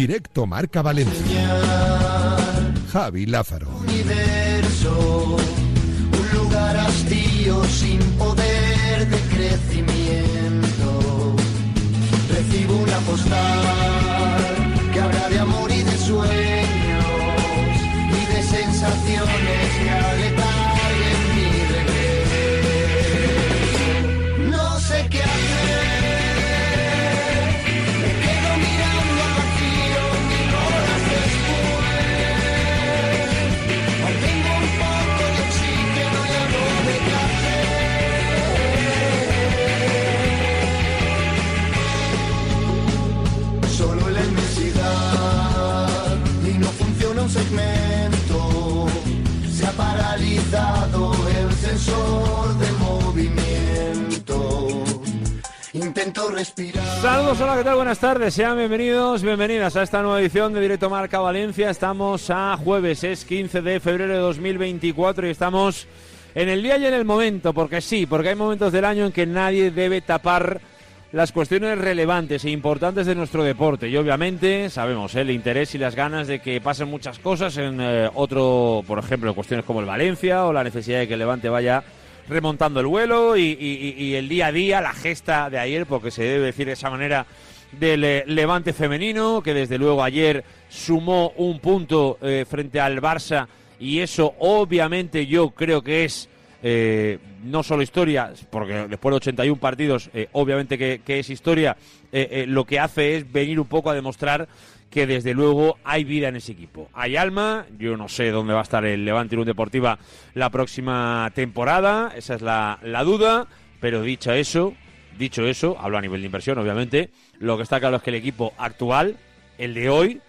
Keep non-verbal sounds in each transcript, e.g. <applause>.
Directo Marca Valencia. Javi Lázaro. Universo, un lugar hastío sin poder de crecimiento. Recibo una postal que habla de amor y de sueños y de sensaciones que aletarguen Saludos, hola, ¿qué tal? Buenas tardes, sean bienvenidos, bienvenidas a esta nueva edición de Directo Marca Valencia. Estamos a jueves, es 15 de febrero de 2024 y estamos en el día y en el momento, porque sí, porque hay momentos del año en que nadie debe tapar las cuestiones relevantes e importantes de nuestro deporte. Y obviamente sabemos ¿eh? el interés y las ganas de que pasen muchas cosas en eh, otro, por ejemplo, cuestiones como el Valencia o la necesidad de que el Levante vaya remontando el vuelo y, el día a día, la gesta de ayer, porque se debe decir de esa manera, del eh, Levante femenino, que desde luego ayer sumó un punto eh, frente al Barça y eso obviamente yo creo que es eh, no solo historia, porque después de 81 partidos, obviamente que, es historia, lo que hace es venir un poco a demostrar que desde luego hay vida en ese equipo. Hay alma, yo no sé dónde va a estar el Levante Unión Deportiva la próxima temporada, esa es la, duda, pero dicho eso, dicho eso, hablo a nivel de inversión obviamente, lo que está claro es que el equipo actual, el de hoy,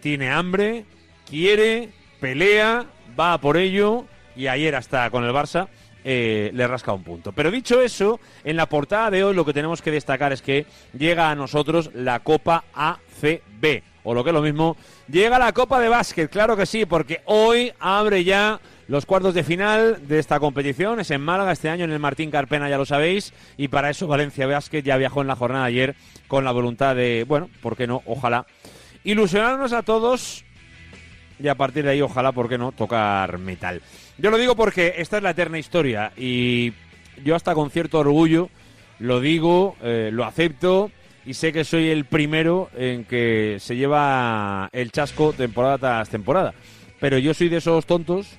tiene hambre, quiere, pelea, va por ello y ayer hasta con el Barça eh, le rasca un punto. Pero dicho eso, en la portada de hoy lo que tenemos que destacar es que llega a nosotros la Copa ACB, o lo que es lo mismo, llega la Copa de Básquet, claro que sí, porque hoy abre ya los cuartos de final de esta competición, es en Málaga este año en el Martín Carpena, ya lo sabéis, y para eso Valencia Básquet ya viajó en la jornada ayer con la voluntad de, bueno, ¿por qué no? Ojalá ilusionarnos a todos y a partir de ahí, ojalá, ¿por qué no?, tocar metal. Yo lo digo porque esta es la eterna historia y yo hasta con cierto orgullo lo digo, eh, lo acepto y sé que soy el primero en que se lleva el chasco temporada tras temporada. Pero yo soy de esos tontos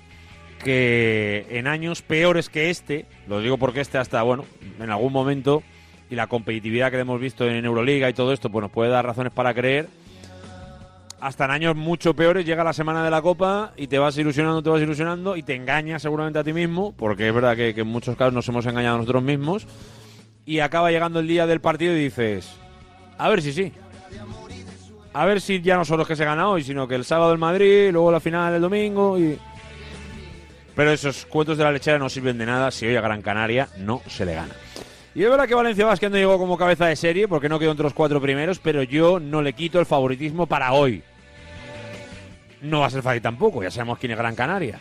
que en años peores que este, lo digo porque este hasta, bueno, en algún momento y la competitividad que hemos visto en Euroliga y todo esto, pues nos puede dar razones para creer hasta en años mucho peores llega la semana de la Copa y te vas ilusionando, te vas ilusionando y te engañas seguramente a ti mismo, porque es verdad que, que en muchos casos nos hemos engañado a nosotros mismos, y acaba llegando el día del partido y dices, a ver si sí. A ver si ya no solo es que se gana hoy, sino que el sábado el Madrid, luego la final el domingo y... Pero esos cuentos de la lechera no sirven de nada si hoy a Gran Canaria no se le gana. Y es verdad que Valencia Vázquez no llegó como cabeza de serie porque no quedó entre los cuatro primeros, pero yo no le quito el favoritismo para hoy. No va a ser fácil tampoco, ya sabemos quién es Gran Canaria.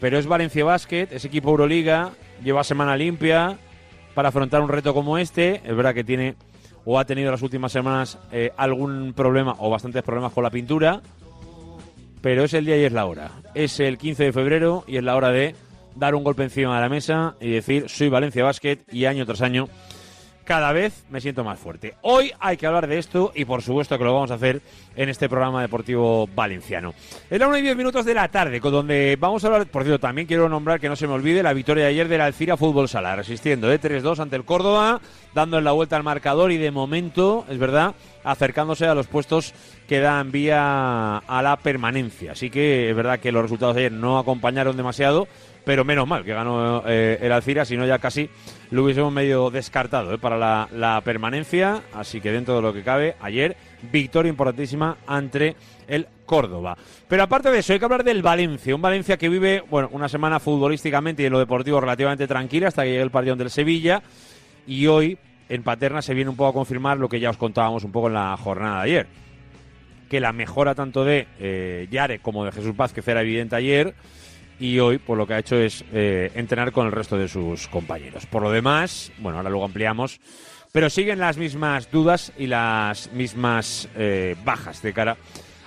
Pero es Valencia Basket, es equipo Euroliga, lleva semana limpia para afrontar un reto como este. Es verdad que tiene o ha tenido las últimas semanas eh, algún problema o bastantes problemas con la pintura. Pero es el día y es la hora. Es el 15 de febrero y es la hora de dar un golpe encima de la mesa y decir soy Valencia Basket y año tras año cada vez me siento más fuerte. Hoy hay que hablar de esto y por supuesto que lo vamos a hacer en este programa deportivo valenciano. Es la 1 y 10 minutos de la tarde, con donde vamos a hablar, por cierto, también quiero nombrar que no se me olvide la victoria de ayer del Alcira Fútbol Sala, resistiendo de 3-2 ante el Córdoba, dándole la vuelta al marcador y de momento, es verdad, acercándose a los puestos que dan vía a la permanencia. Así que es verdad que los resultados de ayer no acompañaron demasiado, pero menos mal que ganó eh, el Alcira, si no ya casi lo hubiésemos medio descartado eh, para la, permanencia. Así que dentro de lo que cabe, ayer victoria importantísima ante el Córdoba. Pero aparte de eso, hay que hablar del Valencia, un Valencia que vive bueno una semana futbolísticamente y en lo deportivo relativamente tranquila hasta que llegue el partido del Sevilla y hoy en Paterna se viene un poco a confirmar lo que ya os contábamos un poco en la jornada de ayer. Que la mejora tanto de eh, Yare como de Jesús Vázquez era evidente ayer y hoy por lo que ha hecho es eh, entrenar con el resto de sus compañeros. Por lo demás, bueno, ahora luego ampliamos, pero siguen las mismas dudas y las mismas eh, bajas de cara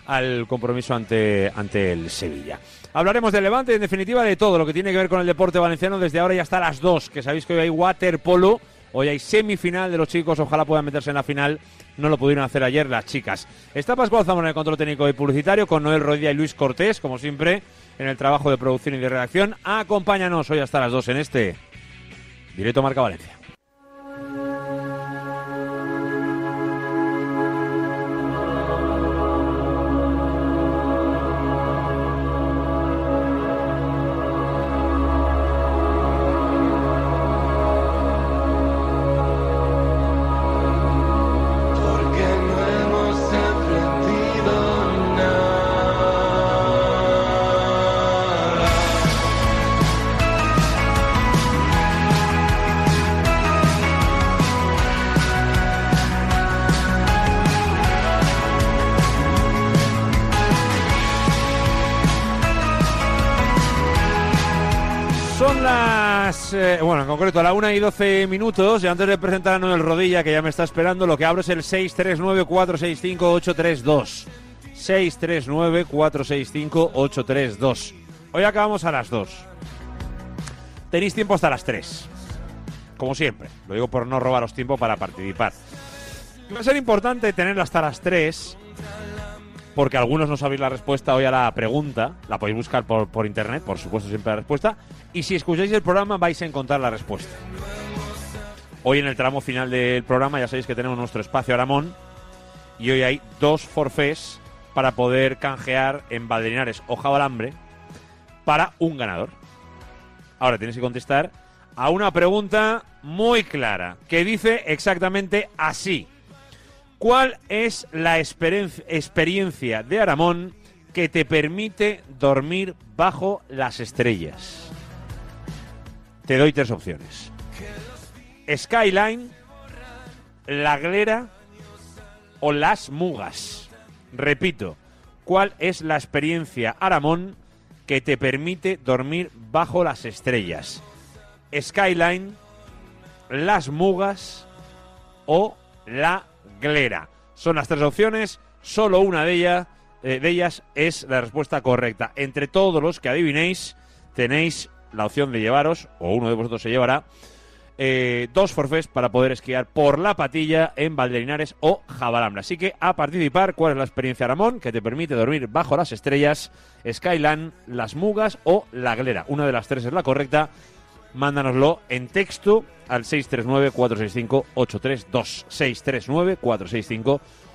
al compromiso ante, ante el Sevilla. Hablaremos de Levante en definitiva de todo lo que tiene que ver con el deporte valenciano desde ahora y hasta las 2, que sabéis que hoy hay waterpolo, hoy hay semifinal de los chicos, ojalá puedan meterse en la final, no lo pudieron hacer ayer las chicas. Está Pascual Zamora en el control técnico y publicitario con Noel Rodilla y Luis Cortés, como siempre, en el trabajo de producción y de redacción. Acompáñanos hoy hasta las 2 en este Directo Marca Valencia. A la 1 y 12 minutos. Y antes de presentar a Noel Rodilla, que ya me está esperando, lo que abro es el 639-465-832. 639-465-832. Hoy acabamos a las 2. Tenéis tiempo hasta las 3. Como siempre. Lo digo por no robaros tiempo para participar. Va a ser importante tenerlo hasta las 3 porque algunos no sabéis la respuesta hoy a la pregunta. La podéis buscar por, por internet, por supuesto, siempre la respuesta. Y si escucháis el programa, vais a encontrar la respuesta. Hoy en el tramo final del programa, ya sabéis que tenemos nuestro espacio Aramón. Y hoy hay dos forfés para poder canjear en Valderinares o Jabalambre para un ganador. Ahora tenéis que contestar a una pregunta muy clara que dice exactamente así. ¿Cuál es la experiencia de Aramón que te permite dormir bajo las estrellas? Te doy tres opciones. Skyline, La Glera o Las Mugas. Repito, ¿cuál es la experiencia Aramón que te permite dormir bajo las estrellas? Skyline, Las Mugas o La Son las tres opciones, solo una de ellas, eh, de ellas es la respuesta correcta. Entre todos los que adivinéis, tenéis la opción de llevaros, o uno de vosotros se llevará, eh, dos forfés para poder esquiar por la patilla en Valderinares o Jabalambra. Así que a participar, ¿cuál es la experiencia Ramón que te permite dormir bajo las estrellas, Skyland, Las Mugas o La Glera? Una de las tres es la correcta. Mándanoslo en texto al 639-465-832.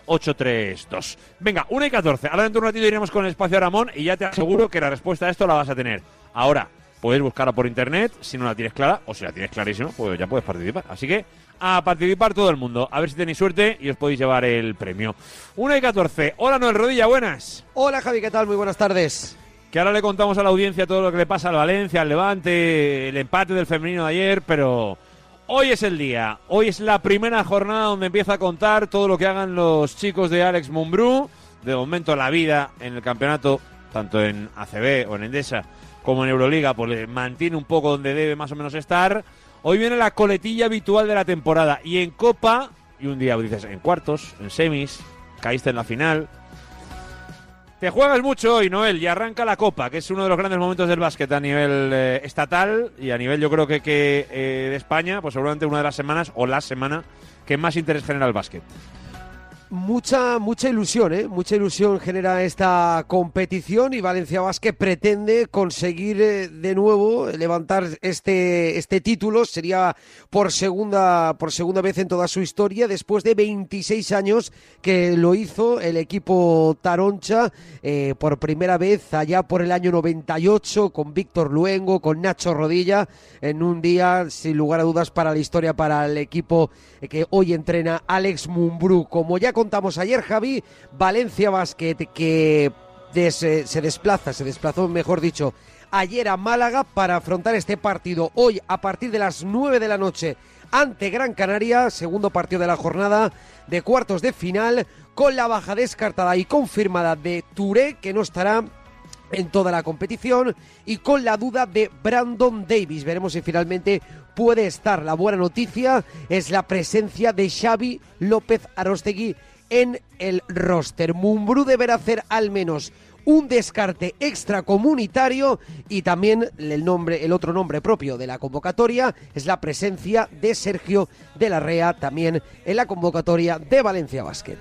639-465-832. Venga, 1 y 14. Ahora dentro de un ratito iremos con el espacio Ramón y ya te aseguro que la respuesta a esto la vas a tener. Ahora, puedes buscarla por internet si no la tienes clara o si la tienes clarísima, pues ya puedes participar. Así que a participar todo el mundo. A ver si tenéis suerte y os podéis llevar el premio. 1 y 14. Hola Noel Rodilla, buenas. Hola Javi, ¿qué tal? Muy buenas tardes. Que ahora le contamos a la audiencia todo lo que le pasa al Valencia, al Levante, el empate del femenino de ayer, pero hoy es el día. Hoy es la primera jornada donde empieza a contar todo lo que hagan los chicos de Alex Mumbrú. De momento la vida en el campeonato, tanto en ACB o en Endesa como en Euroliga, pues le mantiene un poco donde debe más o menos estar. Hoy viene la coletilla habitual de la temporada y en Copa, y un día dices en cuartos, en semis, caíste en la final, te juegas mucho hoy, Noel, y arranca la Copa, que es uno de los grandes momentos del básquet a nivel eh, estatal y a nivel, yo creo que, eh, de España, pues seguramente una de las semanas o la semana que más interés genera el básquet. Mucha, mucha ilusión, ¿eh? Mucha ilusión genera esta competición y Valencia Basket pretende conseguir eh, de nuevo levantar este, este título. Sería por segunda, por segunda vez en toda su historia, después de 26 años que lo hizo el equipo Taroncha eh, por primera vez allá por el año 98 con Víctor Luengo, con Nacho Rodilla, en un día sin lugar a dudas para la historia para el equipo que hoy entrena Alex Mumbrú. Como ya contamos ayer, Javi, Valencia Basket que eh, se desplaza, se desplazó, mejor dicho, ayer a Málaga para afrontar este partido. Hoy, a partir de las 9 de la noche, ante Gran Canaria, segundo partido de la jornada de cuartos de final, con la baja descartada y confirmada de Touré, que no estará en toda la competición y con la duda de Brandon Davis. Veremos si finalmente puede estar. La buena noticia es la presencia de Xavi López Arostegui en el roster. Mumbrú deberá hacer al menos un descarte extracomunitario y también el nombre, el otro nombre propio de la convocatoria es la presencia de Sergio de la Rea también en la convocatoria de Valencia Basket.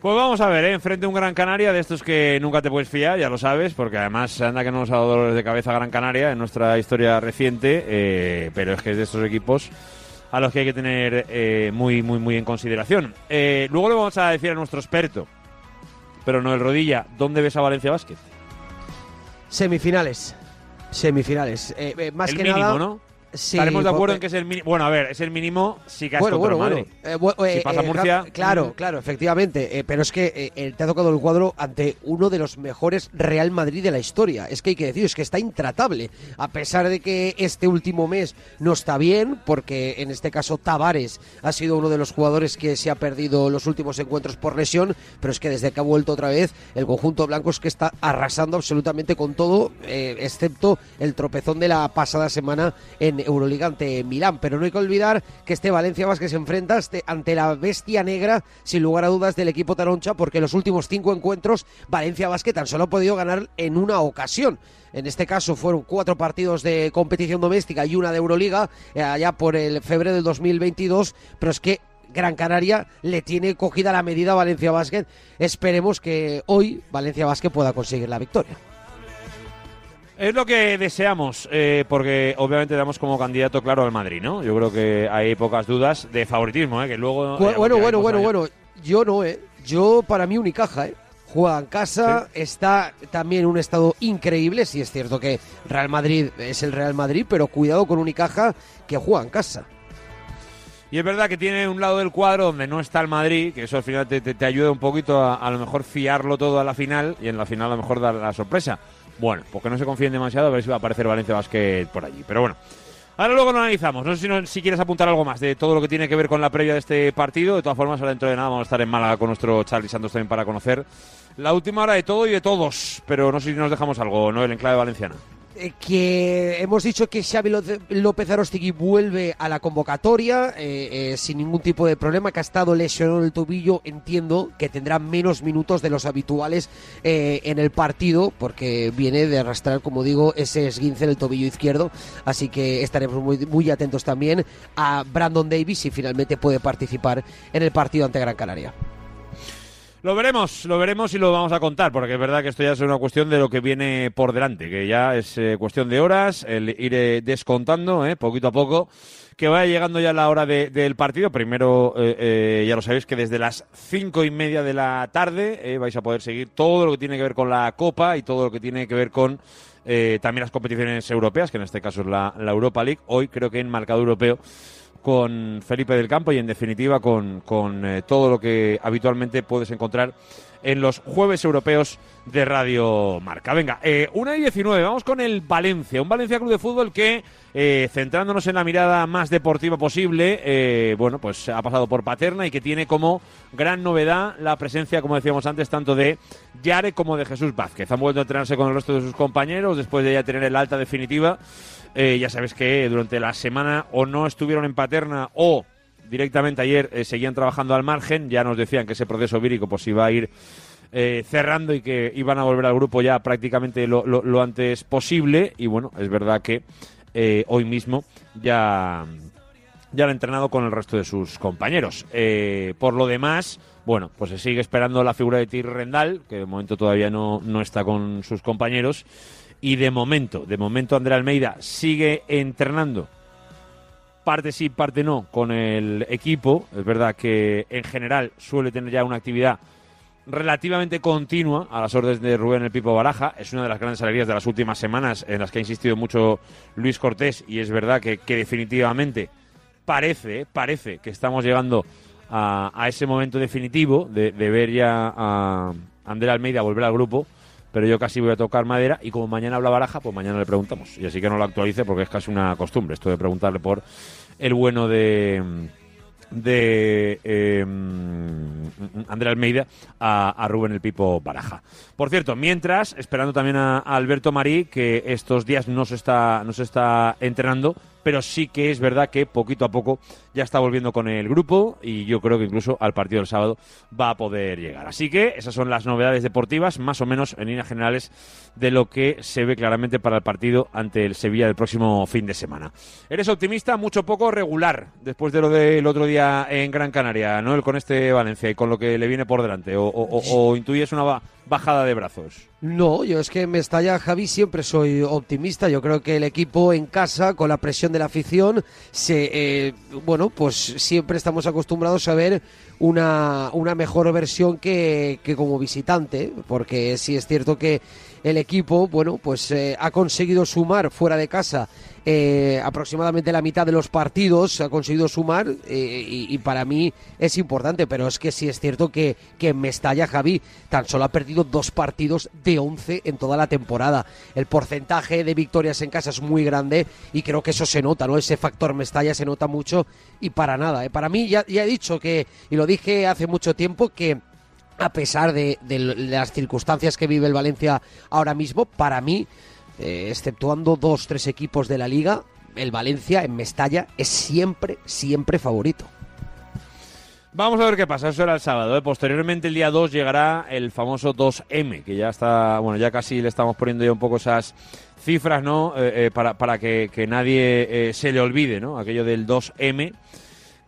Pues vamos a ver, ¿eh? enfrente a un Gran Canaria de estos que nunca te puedes fiar, ya lo sabes, porque además anda que no nos ha dado dolores de cabeza Gran Canaria en nuestra historia reciente, eh, pero es que es de estos equipos a los que hay que tener eh, muy, muy, muy en consideración. Eh, luego le vamos a decir a nuestro experto, pero no el rodilla, ¿dónde ves a Valencia Basket? Semifinales. Semifinales. Eh, eh, más el que mínimo, nada. ¿no? Sí, Estaremos de acuerdo porque- en que es el mínimo. Bueno, a ver, es el mínimo si caes Bueno, bueno, bueno. Eh, Si eh, pasa eh, Murcia, claro, mm. claro, efectivamente. pero es que te ha tocado el cuadro ante uno de los mejores Real Madrid de la historia. Es que hay que decir, es que está intratable. A pesar de que este último mes no está bien, porque en este caso Tavares ha sido uno de los jugadores que se ha perdido los últimos encuentros por lesión, pero es que desde que ha vuelto otra vez, el conjunto blanco es que está arrasando absolutamente con todo, excepto el tropezón de la pasada semana en Euroliga ante Milán. Pero no hay que olvidar que este Valencia Vázquez se enfrenta este- ante la bestia negra, sin lugar a dudas, del equipo taroncha, porque en los últimos cinco encuentros Valencia Vázquez tan solo ha podido ganar en una ocasión. En este caso fueron cuatro partidos de competición doméstica y una de Euroliga, eh, allá por el febrero del 2022, pero es que Gran Canaria le tiene cogida la medida a Valencia Basket. Esperemos que hoy Valencia Basket pueda conseguir la victoria. Es lo que deseamos, eh, porque obviamente damos como candidato claro al Madrid, ¿no? Yo creo que hay pocas dudas de favoritismo, ¿eh? Que luego. Bu- eh, bueno, bueno, bueno, bueno. Yo no, ¿eh? Yo, para mí, Unicaja, ¿eh? Juega en casa, está también en un estado increíble. Sí, es cierto que Real Madrid es el Real Madrid, pero cuidado con Unicaja que juega en casa. Y es verdad que tiene un lado del cuadro donde no está el Madrid, que eso al final te, te- te ayuda un poquito a, a lo mejor fiarlo todo a la final y en la final a lo mejor dar la sorpresa. Bueno, porque no se confíen demasiado, a ver si va a aparecer Valencia Basket por allí. Pero bueno, ahora luego lo analizamos. No sé si, no- si quieres apuntar algo más de todo lo que tiene que ver con la previa de este partido. De todas formas, ahora dentro de nada vamos a estar en Málaga con nuestro Charlie Santos también para conocer la última hora de todo y de todos. Pero no sé si nos dejamos algo, ¿no? El enclave valenciana. Eh, que hemos dicho que Xavi López Arostegui vuelve a la convocatoria eh, eh, sin ningún tipo de problema, que ha estado lesionado el tobillo, entiendo que tendrá menos minutos de los habituales en el partido, porque viene de arrastrar, como digo, ese esguince en el tobillo izquierdo, así que estaremos muy, muy atentos también a Brandon Davis si finalmente puede participar en el partido ante Gran Canaria. Lo veremos, lo veremos y lo vamos a contar, porque es verdad que esto ya es una cuestión de lo que viene por delante, que ya es eh, cuestión de horas, el ir descontando eh, poquito a poco, que vaya llegando ya la hora de- del partido. Primero, eh, eh, ya lo sabéis que desde las cinco y media de la tarde vais a poder seguir todo lo que tiene que ver con la Copa y todo lo que tiene que ver con también las competiciones europeas, que en este caso es la, la Europa League. Hoy creo que en marcado europeo con Felipe del Campo y en definitiva con, con, eh, todo lo que habitualmente puedes encontrar en los jueves europeos de Radio Marca. Venga, eh, 1 y 19, vamos con el Valencia, un Valencia Club de Fútbol que, eh, centrándonos en la mirada más deportiva posible, eh, bueno, pues ha pasado por Paterna y que tiene como gran novedad la presencia, como decíamos antes, tanto de Yare como de Jesús Vázquez. Han vuelto a entrenarse con el resto de sus compañeros después de ya tener el alta definitiva. Eh, ya sabes que durante la semana o no estuvieron en Paterna o directamente ayer eh, seguían trabajando al margen. Ya nos decían que ese proceso vírico pues iba a ir eh, cerrando y que iban a volver al grupo ya prácticamente lo, lo- antes posible. Y bueno, es verdad que hoy mismo ya, ya han entrenado con el resto de sus compañeros. Por lo demás, bueno, pues se sigue esperando la figura de Tir Rendal, que de momento todavía no, no está con sus compañeros. Y de momento, de momento André Almeida sigue entrenando parte sí, parte no con el equipo. Es verdad que en general suele tener ya una actividad relativamente continua a las órdenes de Rubén el Pipo Baraja. Es una de las grandes alegrías de las últimas semanas en las que ha insistido mucho Luis Cortés y es verdad que, definitivamente parece, parece que estamos llegando a, a ese momento definitivo de, de ver ya a André Almeida volver al grupo. Pero yo casi voy a tocar madera y como mañana habla Baraja, pues mañana le preguntamos. Y así que no lo actualice porque es casi una costumbre esto de preguntarle por el bueno de de eh, Almeida a, a, Rubén el Pipo Baraja. Por cierto, mientras, esperando también a, a, Alberto Marí, que estos días no se está, no se está entrenando, pero sí que es verdad que poquito a poco ya está volviendo con el grupo y yo creo que incluso al partido del sábado va a poder llegar. Así que esas son las novedades deportivas, más o menos en líneas generales de lo que se ve claramente para el partido ante el Sevilla del próximo fin de semana. ¿Eres optimista? Mucho poco regular después de lo del otro día en Gran Canaria, ¿no? Con este Valencia y con lo que le viene por delante. ¿O, o, o intuyes una bajada de brazos? No, yo es que me estalla Javi, siempre soy optimista. Yo creo que el equipo en casa, con la presión de la afición, se, eh, bueno, pues siempre estamos acostumbrados a ver una, una mejor versión que, que como visitante, porque sí es cierto que el equipo, bueno, pues eh, ha conseguido sumar fuera de casa eh, aproximadamente la mitad de los partidos, ha conseguido sumar eh, y, para mí es importante, pero es que sí es cierto que, que Mestalla, Javi, tan solo ha perdido dos partidos de 11 en toda la temporada. El porcentaje de victorias en casa es muy grande y creo que eso se nota, ¿no? Ese factor Mestalla se nota mucho y para nada. Para mí ya, ya he dicho que, y lo dije hace mucho tiempo, que a pesar de, las circunstancias que vive el Valencia ahora mismo, para mí, eh, exceptuando dos, tres equipos de la liga, el Valencia en Mestalla es siempre, siempre favorito. Vamos a ver qué pasa, eso era el sábado. ¿eh? Posteriormente, el día 2 llegará el famoso 2M, que ya está, bueno, ya casi le estamos poniendo ya un poco esas cifras, ¿no? Eh, para, para que, que nadie se le olvide, ¿no? Aquello del 2M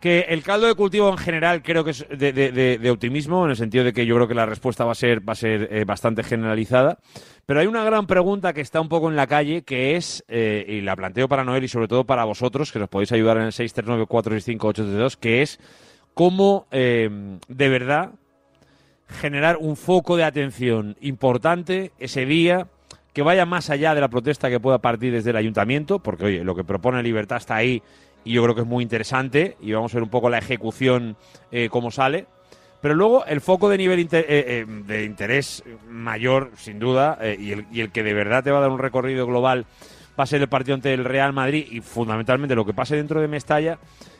que el caldo de cultivo en general creo que es de, de, optimismo, en el sentido de que yo creo que la respuesta va a ser, va a ser eh, bastante generalizada. Pero hay una gran pregunta que está un poco en la calle, que es, eh, y la planteo para Noel y sobre todo para vosotros, que nos podéis ayudar en el 639-465-832, que es cómo eh, de verdad generar un foco de atención importante ese día que vaya más allá de la protesta que pueda partir desde el ayuntamiento, porque oye, lo que propone Libertad está ahí y yo creo que es muy interesante y vamos a ver un poco la ejecución eh, cómo sale. Pero luego el foco de nivel inter eh, eh, de interés mayor, sin duda, eh, y, el, y, el, que de verdad te va a dar un recorrido global va a ser el partido ante el Real Madrid y fundamentalmente lo que pase dentro de Mestalla,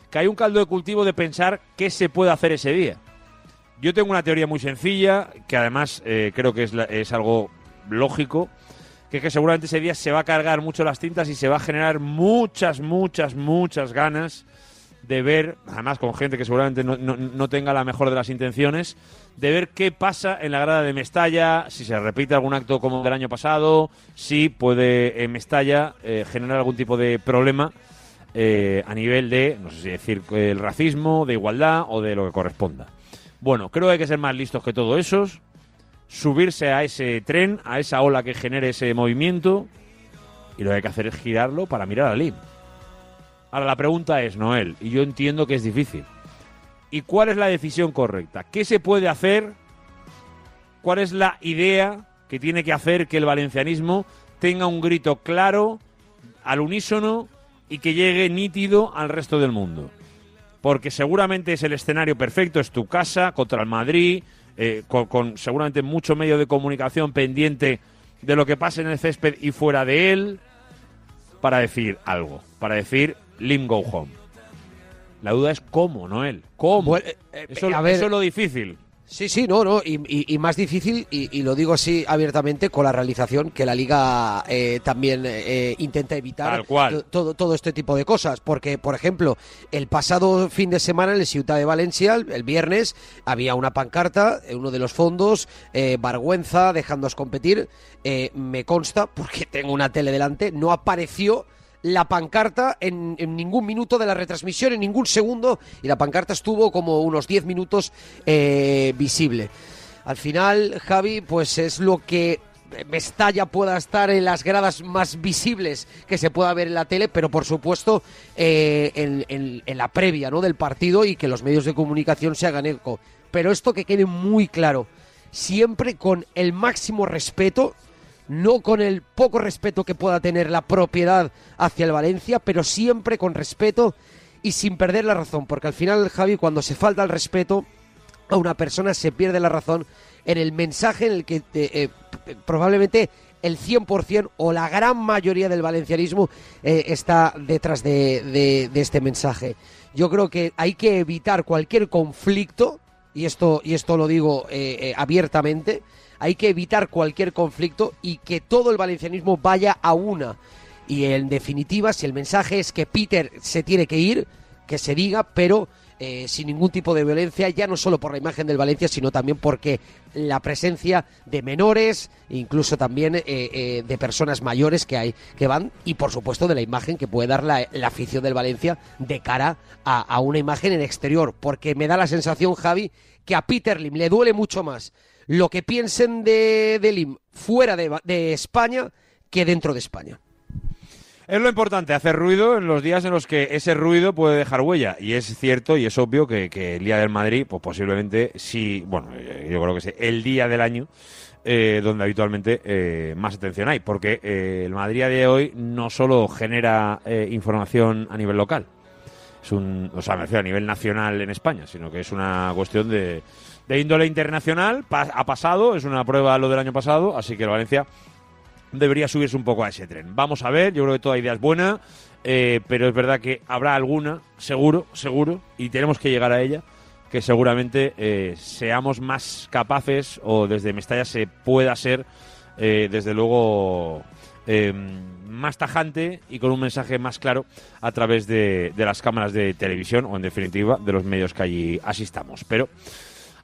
que hay un caldo de cultivo de pensar qué se puede hacer ese día. Yo tengo una teoría muy sencilla, que además creo que es, la, es algo lógico, que es que seguramente ese día se va a cargar mucho las tintas y se va a generar muchas, muchas, muchas ganas de ver, además con gente que seguramente no, no, no, tenga la mejor de las intenciones, de ver qué pasa en la grada de Mestalla, si se repite algún acto como del año pasado, si puede en Mestalla eh, generar algún tipo de problema eh, a nivel de, no sé si decir, el racismo, de igualdad o de lo que corresponda. Bueno, creo que hay que ser más listos que todos esos, subirse a ese tren, a esa ola que genere ese movimiento, y lo que hay que hacer es girarlo para mirar a Lim. Ahora la pregunta es, Noel, y yo entiendo que es difícil. ¿Y cuál es la decisión correcta? ¿Qué se puede hacer? ¿Cuál es la idea que tiene que hacer que el valencianismo tenga un grito claro, al unísono y que llegue nítido al resto del mundo? Porque seguramente es el escenario perfecto, es tu casa contra el Madrid, eh, con, con, seguramente mucho medio de comunicación pendiente de lo que pase en el césped y fuera de él, para decir algo, para decir Lim Go Home. La duda es cómo, Noel. ¿Cómo? Bueno, eh, eso, a ver, eso, es lo difícil. Sí, sí, no, no, y, y, y más difícil, y, y, lo digo así abiertamente, con la realización que la Liga eh, también eh, intenta evitar todo, todo este tipo de cosas. Porque, por ejemplo, el pasado fin de semana en el Ciudad de Valencia, el viernes, había una pancarta en uno de los fondos, eh, dejándonos competir. Eh, me consta, <laughs> porque tengo una tele delante, no apareció la pancarta en, en, ningún minuto de la retransmisión, en ningún segundo, y la pancarta estuvo como unos 10 minutos eh, visible. Al final, Javi, pues es lo que Mestalla pueda estar en las gradas más visibles que se pueda ver en la tele, pero por supuesto eh, en, en, en, la previa ¿no? del partido y que los medios de comunicación se hagan eco. Pero esto que quede muy claro, siempre con el máximo respeto no con el poco respeto que pueda tener la propiedad hacia el Valencia, pero siempre con respeto y sin perder la razón, porque al final, Javi, cuando se falta el respeto a una persona se pierde la razón en el mensaje en el que eh, eh, probablemente el 100% o la gran mayoría del valencianismo eh, está detrás de, de- este mensaje. Yo creo que hay que evitar cualquier conflicto, y esto, y esto lo digo abiertamente, hay que evitar cualquier conflicto y que todo el valencianismo vaya a una. Y en definitiva, si el mensaje es que Peter se tiene que ir, que se diga, pero eh, sin ningún tipo de violencia, ya no solo por la imagen del Valencia, sino también porque la presencia de menores, incluso también eh, eh, de personas mayores que hay que van, y por supuesto de la imagen que puede dar la, afición del Valencia de cara a una imagen en exterior, porque me da la sensación, Javi, que a Peter Lim le duele mucho más lo que piensen de, de Lim fuera de, de España que dentro de España. Es lo importante, hacer ruido en los días en los que ese ruido puede dejar huella. Y es cierto y es obvio que, que el Día del Madrid, pues posiblemente sí, bueno, eh, yo creo que es el día del año eh, donde habitualmente eh, más atención hay. Porque eh, el Madrid a de hoy no solo genera eh, información a nivel local, es un, o sea, a nivel nacional en España, sino que es una cuestión de, de índole internacional. Ha pasado, es una prueba lo del año pasado, así que el Valencia debería subirse un poco a ese tren. Vamos a ver, yo creo que toda idea es buena, eh, pero es verdad que habrá alguna, seguro, seguro, y tenemos que llegar a ella, que seguramente eh, seamos más capaces, o desde Mestalla se pueda ser, eh, desde luego, eh, más tajante y con un mensaje más claro a través de, de las cámaras de televisión, o en definitiva, de los medios que allí asistamos. Pero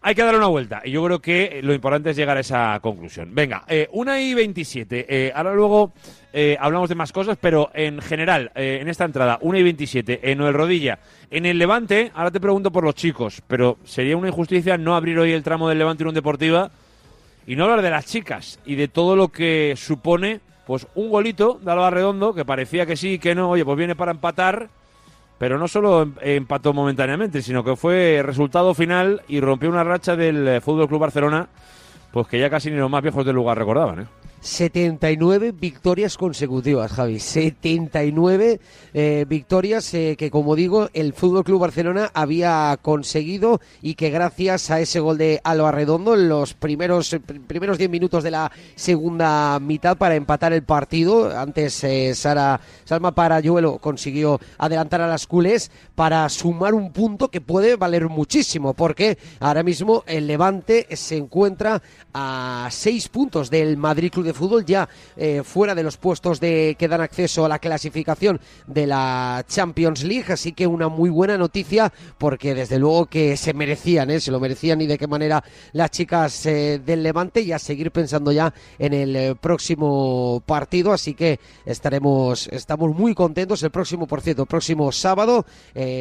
hay que dar una vuelta y yo creo que lo importante es llegar a esa conclusión. Venga, eh, una y 27. Eh, ahora luego eh, hablamos de más cosas, pero en general, eh, en esta entrada, una y 27, en el Rodilla, en el Levante, ahora te pregunto por los chicos, pero sería una injusticia no abrir hoy el tramo del Levante Unión Deportiva y no hablar de las chicas y de todo lo que supone, pues un golito de Alba Redondo, que parecía que sí, que no, oye, pues viene para empatar pero no solo em- empató momentáneamente, sino que fue resultado final y rompió una racha del eh, Fútbol Club Barcelona, pues que ya casi ni los más viejos del lugar recordaban. ¿eh? 79 victorias consecutivas, Javi. 79 eh, victorias eh, que, como digo, el Fútbol Club Barcelona había conseguido y que gracias a ese gol de Alba Redondo en los primeros eh, pr- primeros 10 minutos de la segunda mitad para empatar el partido, antes eh, Sara Salma Parayuelo consiguió adelantar a las culés para sumar un punto que puede valer muchísimo, porque ahora mismo el Levante se encuentra a seis puntos del Madrid Club de Fútbol, ya eh, fuera de los puestos de que dan acceso a la clasificación de la Champions League, así que una muy buena noticia, porque desde luego que se merecían, ¿eh? se lo merecían y de qué manera las chicas eh, del Levante y a seguir pensando ya en el eh, próximo partido, así que estaremos estamos muy contentos el próximo, por cierto, próximo sábado,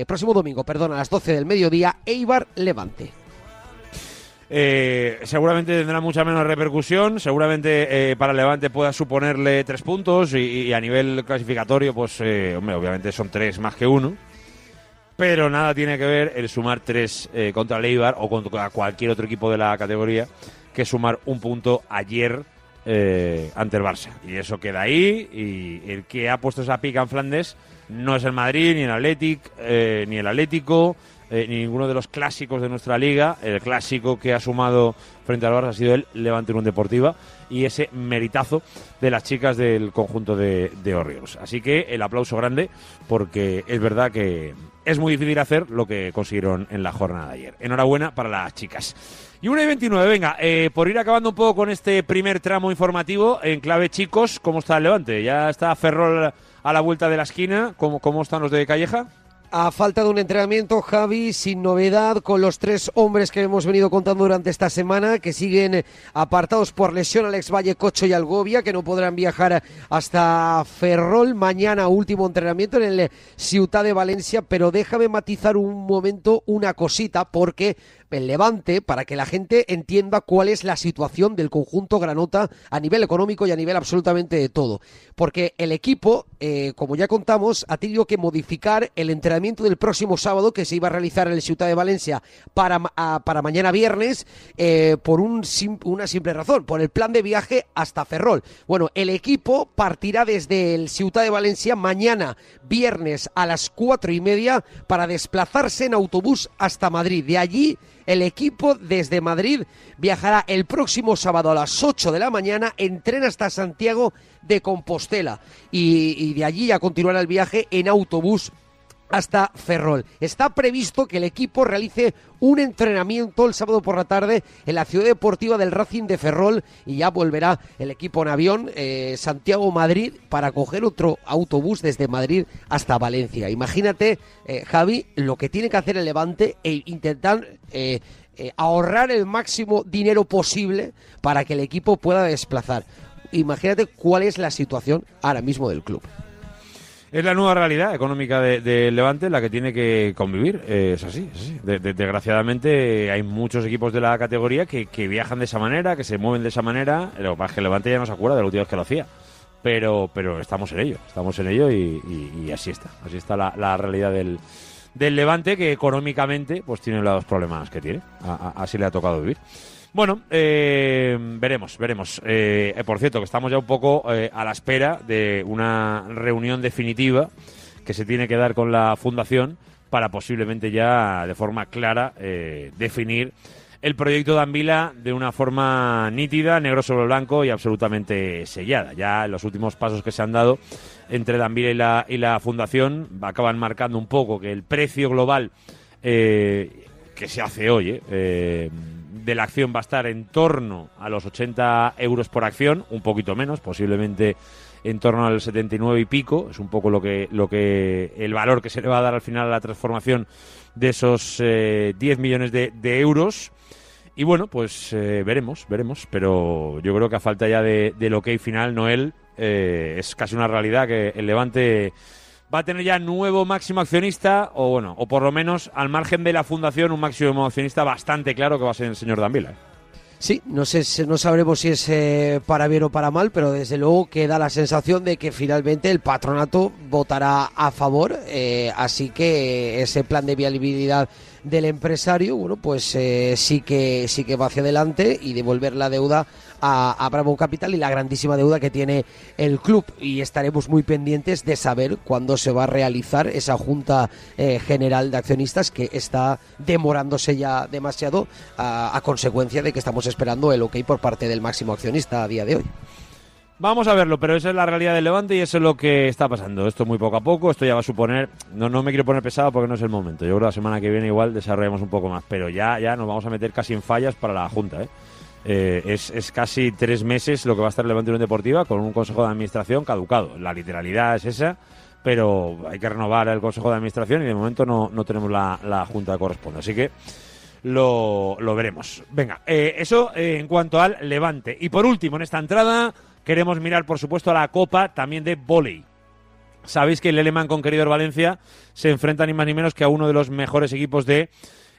próximo domingo, perdón, a las 12 del mediodía, Eibar Levante. Eh, seguramente tendrá mucha menos repercusión, seguramente eh, para Levante pueda suponerle tres puntos y, a nivel clasificatorio, pues eh, hombre, obviamente son tres más que uno. Pero nada tiene que ver el sumar tres eh, contra el Eibar o contra cualquier otro equipo de la categoría que sumar un punto ayer ante el Barça. Y eso queda ahí. Y el que ha puesto esa pica en Flandes no es el Madrid, ni el Athletic, ni el Atlético, eh, ni ninguno de los clásicos de nuestra liga. El clásico que ha sumado frente al Barça ha sido el Levante Unión Deportiva y ese meritazo de las chicas del conjunto de, de. Así que el aplauso grande porque es verdad que es muy difícil hacer lo que consiguieron en la jornada de ayer. Enhorabuena para las chicas. Y una y 29, venga, eh, por ir acabando un poco con este primer tramo informativo, en clave chicos, ¿cómo está el Levante? ¿Ya está Ferrol a la vuelta de la esquina? ¿Cómo, cómo están los de Calleja? A falta de un entrenamiento, Javi, sin novedad, con los tres hombres que hemos venido contando durante esta semana, que siguen apartados por lesión Alex Valle, Cocho y Algovia, que no podrán viajar hasta Ferrol. Mañana último entrenamiento en el Ciudad de Valencia, pero déjame matizar un momento una cosita, porque el Levante, para que la gente entienda cuál es la situación del conjunto Granota a nivel económico y a nivel absolutamente de todo. Porque el equipo, eh, como ya contamos, ha tenido que modificar el entrenamiento del próximo sábado que se iba a realizar en el Ciudad de Valencia para, ma- a- para mañana viernes eh, por un sim- una simple razón, por el plan de viaje hasta Ferrol. Bueno, el equipo partirá desde el Ciudad de Valencia mañana viernes a las cuatro y media para desplazarse en autobús hasta Madrid. De allí El equipo desde Madrid viajará el próximo sábado a las 8 de la mañana, entrena hasta Santiago de Compostela. Y, y de allí a continuar el viaje en autobús hasta Ferrol. Está previsto que el equipo realice un entrenamiento el sábado por la tarde en la ciudad deportiva del Racing de Ferrol y ya volverá el equipo en avión eh, Santiago-Madrid para coger otro autobús desde Madrid hasta Valencia. Imagínate, eh, Javi, lo que tiene que hacer el Levante e intentar eh, ahorrar el máximo dinero posible para que el equipo pueda desplazar. Imagínate cuál es la situación ahora mismo del club. Es la nueva realidad económica de, de Levante la que tiene que convivir. Eh, es así, es así. De- de- desgraciadamente hay muchos equipos de la categoría que, viajan de esa manera, que se mueven de esa manera. Lo que pasa que Levante ya no se acuerda de los última que lo hacía. Pero, pero estamos en ello, estamos en ello y, así está. Así está la, realidad del, del Levante que económicamente pues tiene los problemas que tiene. Así le ha tocado vivir. Bueno, eh, veremos, veremos. Eh, por cierto, que estamos ya un poco eh, a la espera de una reunión definitiva que se tiene que dar con la Fundación para posiblemente ya de forma clara eh, definir el proyecto de Anvila de una forma nítida, negro sobre blanco y absolutamente sellada. Ya los últimos pasos que se han dado entre Danvila y la, y la Fundación acaban marcando un poco que el precio global que se hace hoy eh, de la acción va a estar en torno a los 80 euros por acción, un poquito menos, posiblemente en torno al 79 y pico, es un poco lo que, lo que el valor que se le va a dar al final a la transformación de esos eh, 10 millones de, euros. Y bueno, pues eh, veremos, veremos, pero yo creo que a falta ya de, del ok final, Noel, eh, es casi una realidad que el Levante va a tener ya nuevo máximo accionista, o bueno, o por lo menos al margen de la fundación, un máximo accionista bastante claro que va a ser el señor Danvila. ¿eh? Sí, no sé, no sabremos si es eh, para bien o para mal, pero desde luego queda la sensación de que finalmente el patronato votará a favor, eh, así que ese plan de viabilidad del empresario, bueno, pues eh, sí que sí que va hacia adelante y devolver la deuda a, Bravo Capital y la grandísima deuda que tiene el club y estaremos muy pendientes de saber cuándo se va a realizar esa junta eh, general de accionistas que está demorándose ya demasiado a, a consecuencia de que estamos esperando el ok por parte del máximo accionista a día de hoy. Vamos a verlo, pero esa es la realidad del Levante y eso es lo que está pasando. Esto muy poco a poco, esto ya va a suponer, no, no me quiero poner pesado porque no es el momento. Yo creo que la semana que viene igual desarrollamos un poco más, pero ya, ya nos vamos a meter casi en fallas para la Junta. ¿eh? Eh, es, es casi tres meses lo que va a estar el Levante Unión Deportiva con un Consejo de Administración caducado. La literalidad es esa, pero hay que renovar el Consejo de Administración y de momento no, no tenemos la, la Junta que corresponde. Así que lo, lo veremos. Venga, eh, eso en cuanto al Levante. Y por último, en esta entrada queremos mirar, por supuesto, a la Copa también de volei. Sabéis que el Eleman con Querido Valencia se enfrenta ni más ni menos que a uno de los mejores equipos de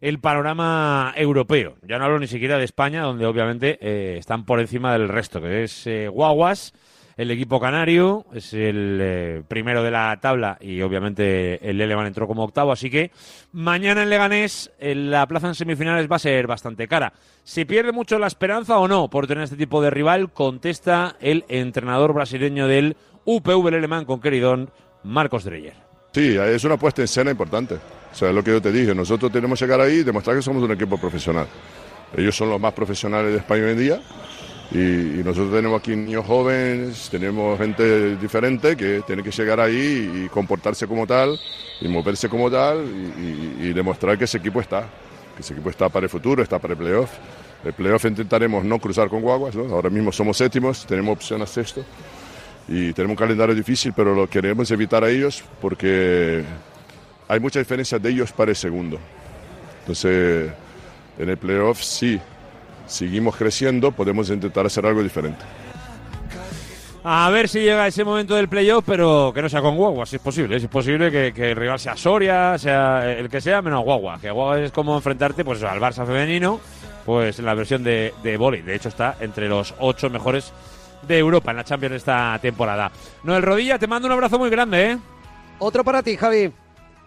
el panorama europeo. Ya no hablo ni siquiera de España, donde obviamente eh, están por encima del resto, que es eh, Guaguas, el equipo canario, es el eh, primero de la tabla y obviamente el Eleman entró como octavo, así que mañana en Leganés en la plaza en semifinales va a ser bastante cara. ¿Se pierde mucho la esperanza o no por tener este tipo de rival? Contesta el entrenador brasileño del UPV el con Queridón, Marcos Dreyer. Sí, es una puesta en escena importante. O sea, lo que yo te dije, nosotros tenemos que llegar ahí y demostrar que somos un equipo profesional. Ellos son los más profesionales de España hoy en día y, nosotros tenemos aquí niños jóvenes, tenemos gente diferente que tiene que llegar ahí y comportarse como tal y moverse como tal y demostrar que ese equipo está, que ese equipo está para el futuro, está para el playoff. El playoff intentaremos no cruzar con Guaguas, ¿no? ahora mismo somos séptimos, tenemos opción a sexto y tenemos un calendario difícil, pero lo queremos evitar a ellos porque hay mucha diferencia de ellos para el segundo. Entonces, en el playoff sí, seguimos creciendo, podemos intentar hacer algo diferente. A ver si llega ese momento del playoff, pero que no sea con Guagua, si es posible. Si es posible que, que el rival sea Soria, sea el que sea, menos Guagua. Que Guagua es como enfrentarte pues, al Barça femenino, pues en la versión de, de vóley. De hecho, está entre los ocho mejores de Europa en la Champions esta temporada. Noel Rodilla, te mando un abrazo muy grande, ¿eh? Otro para ti, Javi.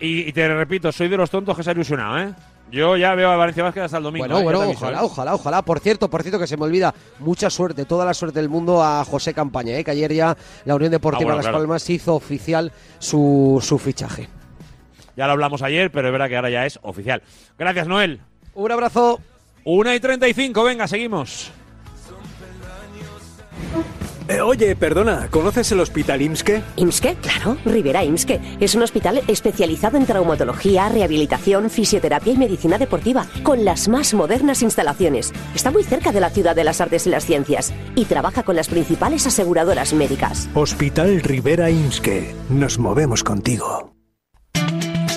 Y, y te repito, soy de los tontos que se ha ilusionado, ¿eh? Yo ya veo a Valencia Vázquez hasta el domingo. Bueno, ¿eh? Bueno, aviso, ojalá, ¿eh? ojalá, ojalá. Por cierto, por cierto, que se me olvida, mucha suerte, toda la suerte del mundo a José Campaña, ¿eh? que ayer ya la Unión Deportiva Ah, bueno, Las claro. Palmas hizo oficial su, su fichaje. Ya lo hablamos ayer, pero es verdad que ahora ya es oficial. Gracias, Noel. Un abrazo. 1 y 35, venga, seguimos. Eh, oye, perdona, ¿conoces el hospital IMSKE? IMSKE, claro, Rivera IMSKE. Es un hospital especializado en traumatología, rehabilitación, fisioterapia y medicina deportiva, con las más modernas instalaciones. Está muy cerca de la ciudad de las artes y las ciencias y trabaja con las principales aseguradoras médicas. Hospital Rivera IMSKE. Nos movemos contigo.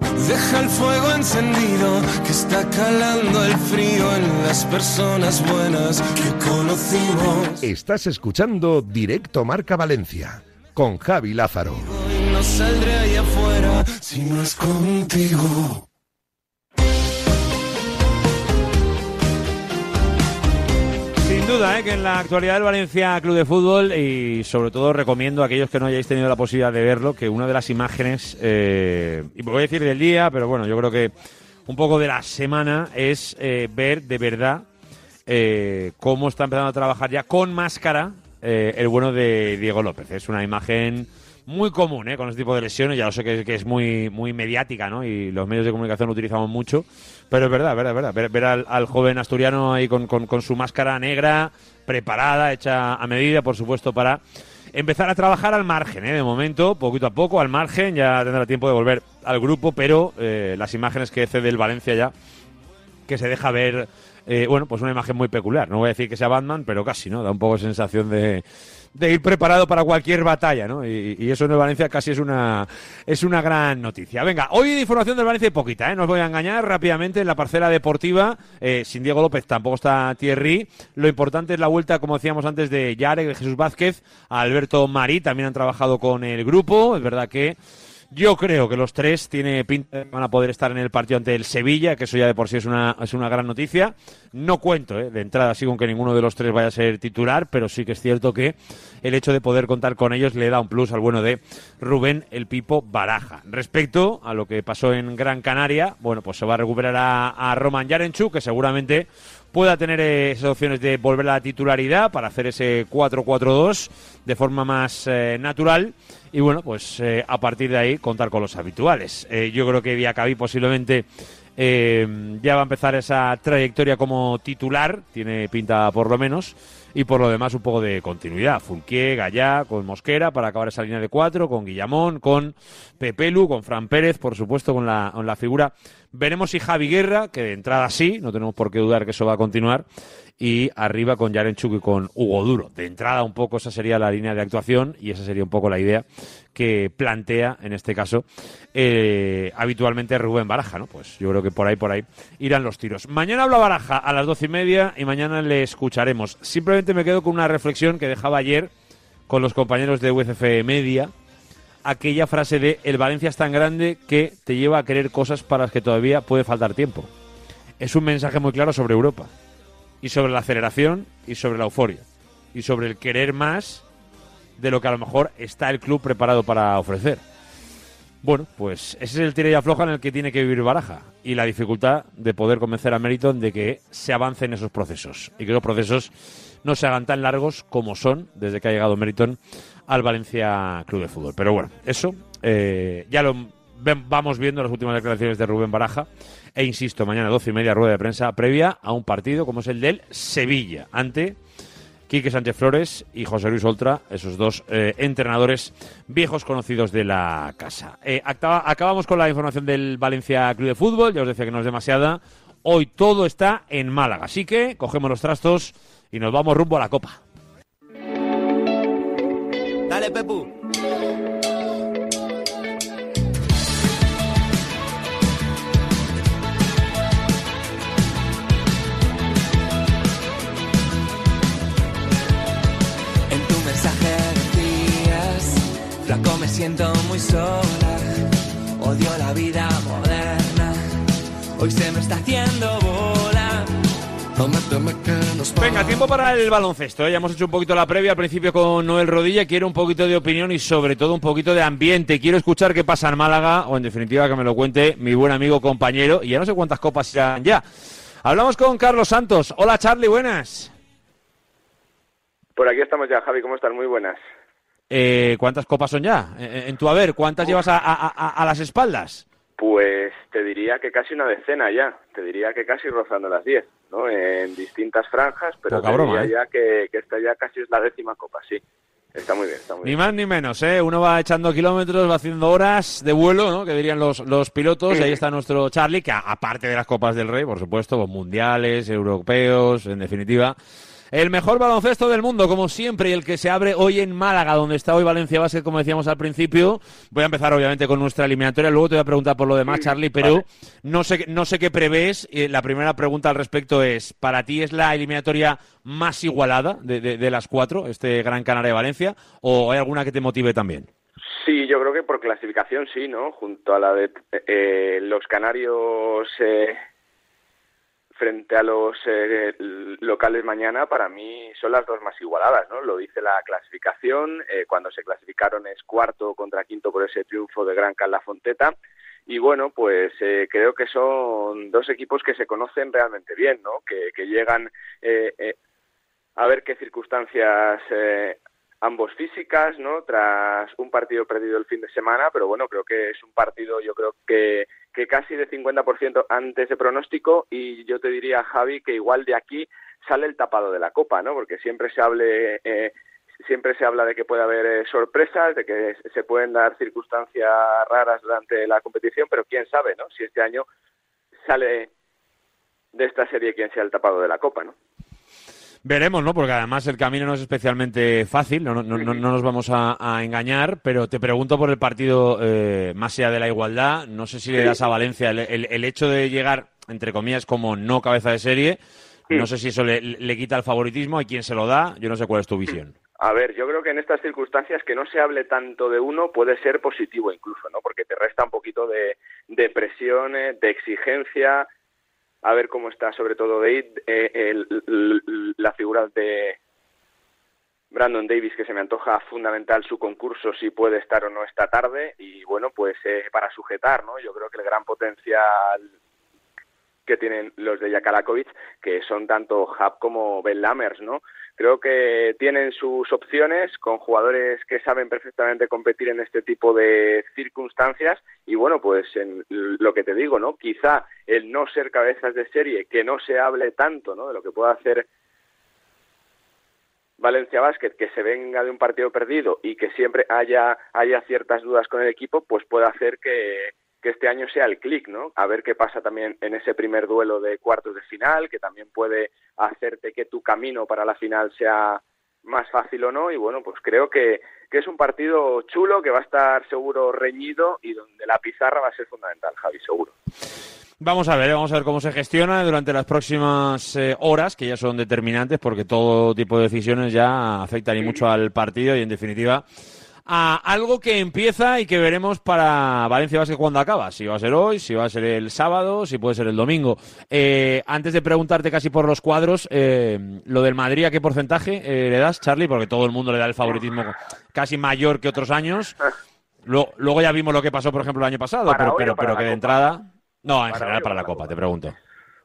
Deja el fuego encendido que está calando el frío en las personas buenas que conocimos. Estás escuchando Directo Marca Valencia con Javi Lázaro. Hoy no saldré ahí afuera si no es contigo. Sin duda, ¿eh? que en la actualidad del Valencia Club de Fútbol, y sobre todo recomiendo a aquellos que no hayáis tenido la posibilidad de verlo, que una de las imágenes, eh, y voy a decir del día, pero bueno, yo creo que un poco de la semana es eh, ver de verdad eh, cómo está empezando a trabajar ya con máscara eh, el bueno de Diego López. Es una imagen muy común ¿eh? con este tipo de lesiones, ya lo sé que, que es muy, muy mediática, ¿no? Y los medios de comunicación lo utilizamos mucho, pero es verdad, verdad, verdad. Ver, al, al joven asturiano ahí con, con- con su máscara negra, preparada, hecha a medida, por supuesto, para empezar a trabajar al margen, ¿eh? de momento, poquito a poco, al margen, ya tendrá tiempo de volver al grupo, pero eh, las imágenes que cede el Valencia ya, que se deja ver, eh, bueno, pues una imagen muy peculiar. No voy a decir que sea Batman, pero casi, ¿no? Da un poco de sensación de, de ir preparado para cualquier batalla, ¿no? Y, eso en el Valencia casi es una, es una gran noticia. Venga, hoy de información del Valencia hay poquita, ¿eh? No os voy a engañar rápidamente en la parcela deportiva. eh, sin Diego López tampoco está Thierry. Lo importante es la vuelta, como decíamos antes, de Yarek, de Jesús Vázquez, a Alberto Marí. También han trabajado con el grupo. Es verdad que yo creo que los tres tiene pinta de que van a poder estar en el partido ante el Sevilla, que eso ya de por sí es una, es una gran noticia. No cuento, ¿eh? de entrada, sí con que ninguno de los tres vaya a ser titular, pero sí que es cierto que el hecho de poder contar con ellos le da un plus al bueno de Rubén el Pipo Baraja. Respecto a lo que pasó en Gran Canaria, bueno, pues se va a recuperar a, a Roman Yarenchuk, que seguramente pueda tener eh, esas opciones de volver a la titularidad para hacer ese 4-4-2 de forma más eh, natural. Y bueno, pues eh, a partir de ahí contar con los habituales. Yo creo que Diacabí posiblemente ya va a empezar esa trayectoria como titular, tiene pinta por lo menos, y por lo demás un poco de continuidad. Fulquier, Gallá, con Mosquera para acabar esa línea de cuatro, con Guillamón, con Pepelu, con Fran Pérez, por supuesto, con la, con la figura. Veremos si Javi Guerra, que de entrada sí, no tenemos por qué dudar que eso va a continuar, y arriba con Yarenchuk y con Hugo Duro. De entrada un poco esa sería la línea de actuación y esa sería un poco la idea que plantea, en este caso, eh, habitualmente Rubén Baraja, ¿no? Pues yo creo que por ahí, por ahí irán los tiros. Mañana habla Baraja a las doce y media y mañana le escucharemos. Simplemente me quedo con una reflexión que dejaba ayer con los compañeros de UCF Media, aquella frase de el Valencia es tan grande que te lleva a querer cosas para las que todavía puede faltar tiempo. Es un mensaje muy claro sobre Europa y sobre la aceleración y sobre la euforia y sobre el querer más de lo que a lo mejor está el club preparado para ofrecer. Bueno, pues ese es el tira y en el que tiene que vivir Baraja y la dificultad de poder convencer a Meriton de que se avance en esos procesos y que los procesos no se hagan tan largos como son desde que ha llegado Meriton al Valencia Club de Fútbol. Pero bueno, eso eh, ya lo vamos viendo en las últimas declaraciones de Rubén Baraja e insisto, mañana 12 y media rueda de prensa previa a un partido como es el del Sevilla ante Quique Sánchez Flores y José Luis Oltra, esos dos eh, entrenadores viejos conocidos de la casa. Eh, acaba- acabamos con la información del Valencia Club de Fútbol, ya os decía que no es demasiada. Hoy todo está en Málaga, así que cogemos los trastos y nos vamos rumbo a la Copa. Dale, Pepu. Flaco me siento muy sola, odio la vida moderna, hoy se me está haciendo bola, Prométeme que nos Venga, tiempo para el baloncesto. ¿eh? Ya hemos hecho un poquito la previa al principio con Noel Rodilla. Quiero un poquito de opinión y sobre todo un poquito de ambiente. Quiero escuchar qué pasa en Málaga o en definitiva que me lo cuente mi buen amigo compañero. Y ya no sé cuántas copas serán ya. Hablamos con Carlos Santos. Hola Charlie, buenas. Por aquí estamos ya, Javi, ¿cómo estás? Muy buenas. Eh, ¿Cuántas copas son ya? Eh, En tu haber, ¿cuántas llevas a, a- a- a las espaldas? Pues te diría que casi una decena ya, te diría que casi rozando las 10, ¿no? En distintas franjas, pero Poca te broma, diría ¿eh? ya que, que esta ya casi es la décima copa, sí. Está muy bien, está muy Ni bien. más ni menos, ¿eh? Uno va echando kilómetros, va haciendo horas de vuelo, ¿no? Que dirían los, los pilotos. Y ahí está nuestro Charlie, que aparte de las Copas del Rey, por supuesto, pues mundiales, europeos, en definitiva. El mejor baloncesto del mundo, como siempre, y el que se abre hoy en Málaga, donde está hoy Valencia Basket, como decíamos al principio. Voy a empezar, obviamente, con nuestra eliminatoria. Luego te voy a preguntar por lo demás, Charlie, pero no sé, no sé qué prevés. Eh, La primera pregunta al respecto es, ¿para ti es la eliminatoria más igualada de, de- de las cuatro, este Gran Canaria de Valencia? ¿O hay alguna que te motive también? Sí, yo creo que por clasificación sí, ¿no? Junto a la de eh, los canarios eh, frente a los eh, locales mañana, para mí son las dos más igualadas, ¿no? Lo dice la clasificación. eh, cuando se clasificaron es cuarto contra quinto por ese triunfo de Gran Can La Fonteta. Y bueno, pues eh, creo que son dos equipos que se conocen realmente bien, ¿no? Que, que llegan eh, eh, a ver qué circunstancias eh, ambos físicas, ¿no? Tras un partido perdido el fin de semana, pero bueno, creo que es un partido, yo creo que, que casi de 50% antes de pronóstico y yo te diría, Javi, que igual de aquí sale el tapado de la copa, ¿no? Porque siempre se hable, eh, siempre se habla de que puede haber eh, sorpresas, de que se pueden dar circunstancias raras durante la competición, pero quién sabe, ¿no? Si este año sale de esta serie quién sea el tapado de la copa, ¿no? Veremos, ¿no? Porque además el camino no es especialmente fácil, no, no, no, no nos vamos a, a engañar, pero te pregunto por el partido eh, más allá de la igualdad. No sé si le das a Valencia el, el- el hecho de llegar, entre comillas, como no cabeza de serie. No sé si eso le, le quita el favoritismo, hay quien se lo da, yo no sé cuál es tu visión. A ver, yo creo que en estas circunstancias que no se hable tanto de uno puede ser positivo incluso, ¿no? Porque te resta un poquito de, de presión, de exigencia, a ver cómo está sobre todo Dave, eh, el- la figura de Brandon Davis que se me antoja fundamental su concurso si puede estar o no esta tarde y bueno pues eh, para sujetar no yo creo que el gran potencial que tienen los de Jakalakovic, que son tanto Hub como Ben Lammers, ¿no? Creo que tienen sus opciones con jugadores que saben perfectamente competir en este tipo de circunstancias y bueno, pues en lo que te digo, ¿no? Quizá el no ser cabezas de serie, que no se hable tanto, ¿no? De lo que pueda hacer Valencia Basket, que se venga de un partido perdido y que siempre haya, haya ciertas dudas con el equipo, pues puede hacer que, que este año sea el clic, ¿no? A ver qué pasa también en ese primer duelo de cuartos de final, que también puede hacerte que tu camino para la final sea más fácil o no. Y bueno, pues creo que, que es un partido chulo, que va a estar seguro reñido y donde la pizarra va a ser fundamental, Javi, seguro. Vamos a ver, vamos a ver cómo se gestiona durante las próximas eh, horas, que ya son determinantes, porque todo tipo de decisiones ya afectan y mucho al partido y, en definitiva, a algo que empieza y que veremos para Valencia Basket cuando acaba. Si va a ser hoy, si va a ser el sábado, si puede ser el domingo. Eh, antes de preguntarte casi por los cuadros, eh, lo del Madrid, ¿a qué porcentaje eh, le das, Charlie? Porque todo el mundo le da el favoritismo casi mayor que otros años. Luego, luego ya vimos lo que pasó, por ejemplo, el año pasado, ¿Para pero, pero, pero que de entrada... No, en ¿Para general para la Copa, te pregunto.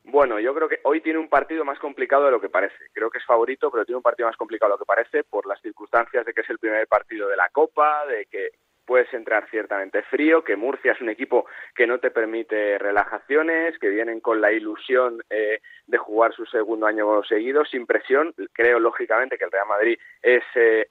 Bueno, yo creo que hoy tiene un partido más complicado de lo que parece. Creo que es favorito, pero tiene un partido más complicado de lo que parece por las circunstancias de que es el primer partido de la Copa, de que puedes entrar ciertamente frío, que Murcia es un equipo que no te permite relajaciones, que vienen con la ilusión eh, de jugar su segundo año seguido, sin presión. Creo, lógicamente, que el Real Madrid es... eh,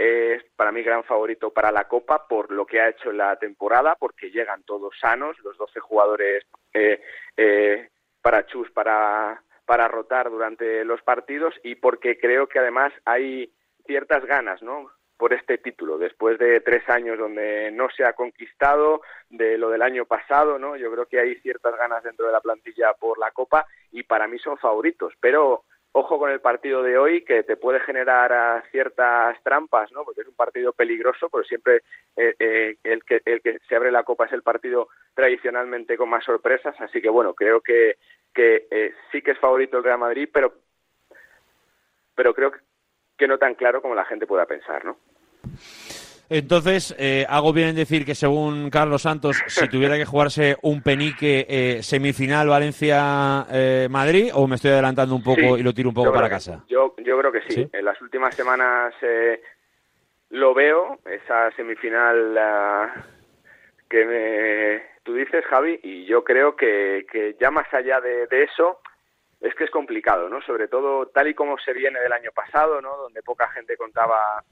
es para mí gran favorito para la Copa por lo que ha hecho la temporada, porque llegan todos sanos, los 12 jugadores eh, eh, para chus, para, para rotar durante los partidos y porque creo que además hay ciertas ganas, ¿no? por este título, después de tres años donde no se ha conquistado, de lo del año pasado, ¿no? Yo creo que hay ciertas ganas dentro de la plantilla por la Copa y para mí son favoritos, pero ojo con el partido de hoy que te puede generar ciertas trampas, ¿no? Porque es un partido peligroso, pero siempre eh, eh, el, que, el que se abre la copa es el partido tradicionalmente con más sorpresas, así que bueno, creo que, que eh, sí que es favorito el Real Madrid, pero, pero creo que no tan claro como la gente pueda pensar, ¿no? Entonces, eh, hago bien en decir que según Carlos Santos, si <laughs> tuviera que jugarse un penique eh, semifinal Valencia-Madrid, o me estoy adelantando un poco Sí, y lo tiro un poco para que- casa. yo, yo creo que sí. ¿Sí? En las últimas semanas eh, lo veo, esa semifinal que me, tú dices, Javi, y yo creo que, que ya más allá de, de eso, es que es complicado, ¿no? Sobre todo tal y como se viene del año pasado, ¿no? Donde poca gente contaba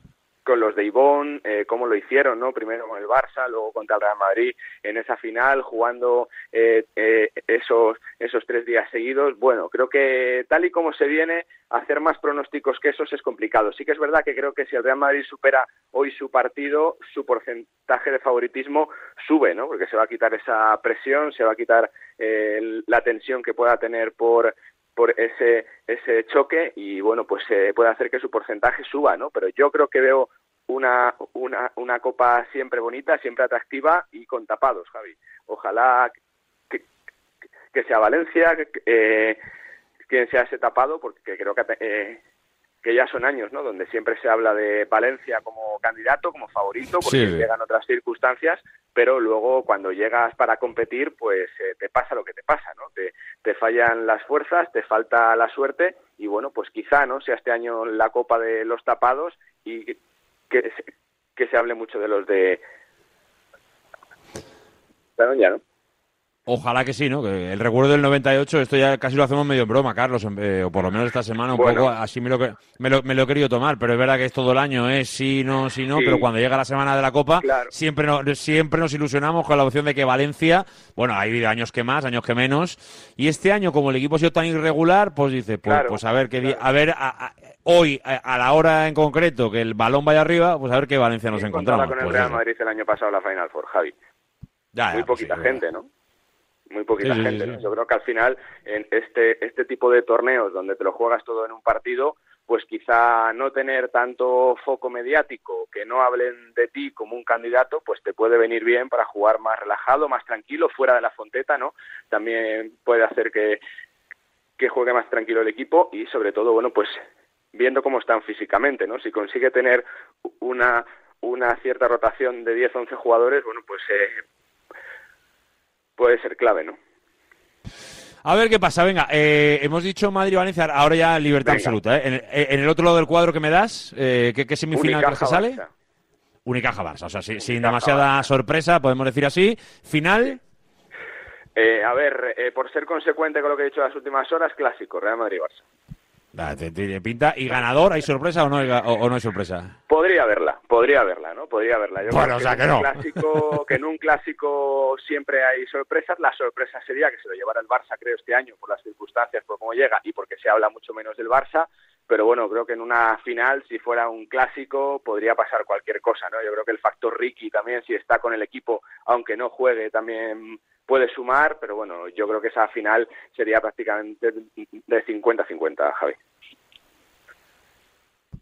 con los de Ivón, eh, cómo lo hicieron, ¿no? Primero con el Barça, luego contra el Real Madrid en esa final, jugando eh, eh, esos, esos tres días seguidos. Bueno, creo que tal y como se viene, hacer más pronósticos que esos es complicado. Sí que es verdad que creo que si el Real Madrid supera hoy su partido, su porcentaje de favoritismo sube, ¿no? Porque se va a quitar esa presión, se va a quitar eh, la tensión que pueda tener por por ese ese choque y bueno pues eh, puede hacer que su porcentaje suba no pero yo creo que veo una una una copa siempre bonita siempre atractiva y con tapados Javi. Ojalá que, sea Valencia que, eh, quien sea ese tapado porque creo que eh, que ya son años, ¿no? Donde siempre se habla de Valencia como candidato, como favorito, porque Sí. llegan otras circunstancias, pero luego cuando llegas para competir, pues eh, te pasa lo que te pasa, ¿no? Te, te fallan las fuerzas, te falta la suerte y bueno, pues quizá, ¿no? Sea este año la Copa de los tapados y que, se- que se hable mucho de los de... Claro, ya, ¿no? Ojalá que sí, ¿no? Que el recuerdo del 98, esto ya casi lo hacemos medio en broma, Carlos, eh, o por lo menos esta semana un Bueno. poco así me lo, me, lo, me lo he querido tomar, pero es verdad que es todo el año, es sí, no, sí, no, Sí. pero cuando llega la semana de la Copa Claro. siempre, no- siempre nos ilusionamos con la opción de que Valencia, bueno, ha habido años que más, años que menos, y este año como el equipo ha sido tan irregular, pues dice, pues, Claro, pues a ver qué di- a ver, a- a- hoy, a, a la hora en concreto, que el balón vaya arriba, pues a ver qué Valencia nos encontramos. con el Pues Real. Madrid el año pasado la Final Four, Javi. Ya, ya, muy pues sí, poquita gente, ¿no? Muy poquita Sí, sí, gente. sí, ¿no? Yo creo que al final, en este, este tipo de torneos donde te lo juegas todo en un partido, pues quizá no tener tanto foco mediático, que no hablen de ti como un candidato, pues te puede venir bien para jugar más relajado, más tranquilo, fuera de la fonteta, ¿no? También puede hacer que, que juegue más tranquilo el equipo y sobre todo, bueno, pues viendo cómo están físicamente, ¿no? Si consigue tener una, una cierta rotación de 10, 11 jugadores, bueno, pues eh, puede ser clave, ¿no? A ver qué pasa, venga, eh, hemos dicho Madrid-Valencia, ahora ya libertad Venga. absoluta. ¿eh? En, el- en el otro lado del cuadro que me das, eh, ¿qué, qué semifinal crees que sale? Barça. Unicaja Barça, o sea, sin demasiada Barça. sorpresa, podemos decir así. Final, Eh, a ver, eh, por ser consecuente con lo que he dicho las últimas horas, clásico, Real Madrid-Barça. Te pinta, y ganador, ¿hay sorpresa o no hay, o, o no hay sorpresa? Podría haberla, podría haberla, ¿no? Podría haberla. Yo Bueno, creo o sea en que no. Clásico, que en un clásico siempre hay sorpresas. La sorpresa sería que se lo llevara el Barça, creo, este año, por las circunstancias, por cómo llega y porque se habla mucho menos del Barça. Pero bueno, creo que en una final, si fuera un clásico, podría pasar cualquier cosa, ¿no? Yo creo que el factor Ricky también, si está con el equipo, aunque no juegue, también puede sumar. Pero bueno, yo creo que esa final sería prácticamente de 50-50, Javi.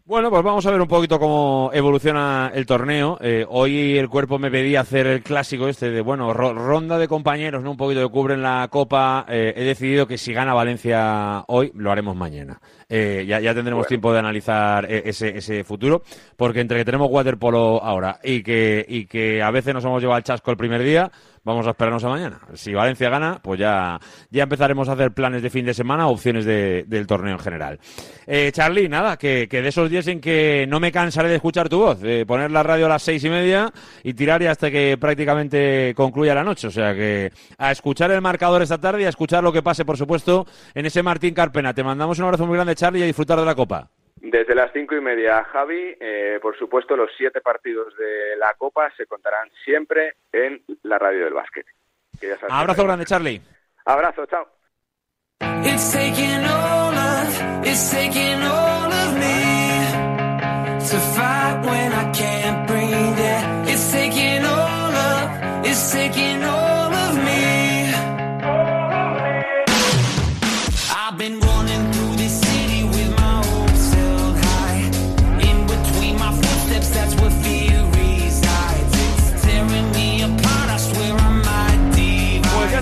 Bueno, pues vamos a ver un poquito cómo evoluciona el torneo. Eh, hoy el cuerpo me pedía hacer el clásico este de, bueno, ro- ronda de compañeros, ¿no? Un poquito que cubren la Copa. Eh, he decidido que si gana Valencia hoy, lo haremos mañana. Eh, ya, ya tendremos Bueno. tiempo de analizar eh, ese, ese futuro, porque entre que tenemos waterpolo ahora y que, y que a veces nos hemos llevado el chasco el primer día, vamos a esperarnos a mañana. Si Valencia gana, pues ya, ya empezaremos a hacer planes de fin de semana, opciones de- del torneo en general. Eh, Charlie, nada, que, que de esos días en que no me cansaré de escuchar tu voz, de poner la radio a las seis y media y tirar ya hasta que prácticamente concluya la noche. O sea que a escuchar el marcador esta tarde y a escuchar lo que pase, por supuesto, en ese Martín Carpena. Te mandamos un abrazo muy grande, Charlie, y a disfrutar de la Copa. Desde las cinco y media, Javi, eh, por supuesto, los siete partidos de la Copa se contarán siempre en la radio del básquet. Que ya sabes que Abrazo grande, Charlie. Abrazo, chao. It's taking all of, it's taking all of me to fight when I can't breathe. Yeah, it's taking all of, it's taking all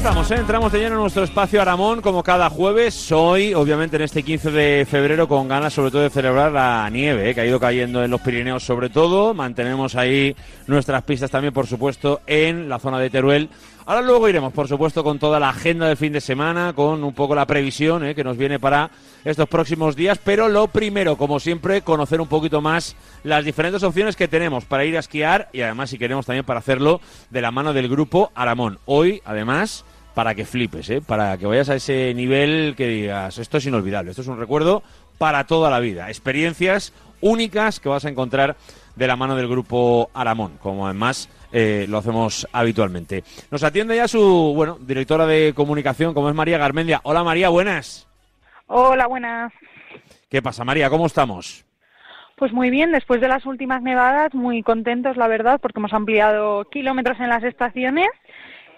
¿eh? entramos de lleno en nuestro espacio Aramón como cada jueves. Hoy, obviamente, en este 15 de febrero, con ganas sobre todo de celebrar la nieve, ¿eh? que ha ido cayendo en los Pirineos sobre todo. Mantenemos ahí nuestras pistas también, por supuesto, en la zona de Teruel. Ahora luego iremos, por supuesto, con toda la agenda del fin de semana, con un poco la previsión ¿eh? que nos viene para estos próximos días. Pero lo primero, como siempre, conocer un poquito más las diferentes opciones que tenemos para ir a esquiar y además, si queremos, también para hacerlo de la mano del grupo Aramón. Hoy, además, para que flipes, ¿eh? para que vayas a ese nivel que digas, esto es inolvidable, esto es un recuerdo para toda la vida. Experiencias únicas que vas a encontrar de la mano del grupo Aramón, como además eh, lo hacemos habitualmente. Nos atiende ya su, bueno, directora de comunicación, como es María Garmendia. Hola María, buenas. Hola, buenas. ¿Qué pasa María? ¿Cómo estamos? Pues muy bien, después de las últimas nevadas, muy contentos, la verdad, porque hemos ampliado kilómetros en las estaciones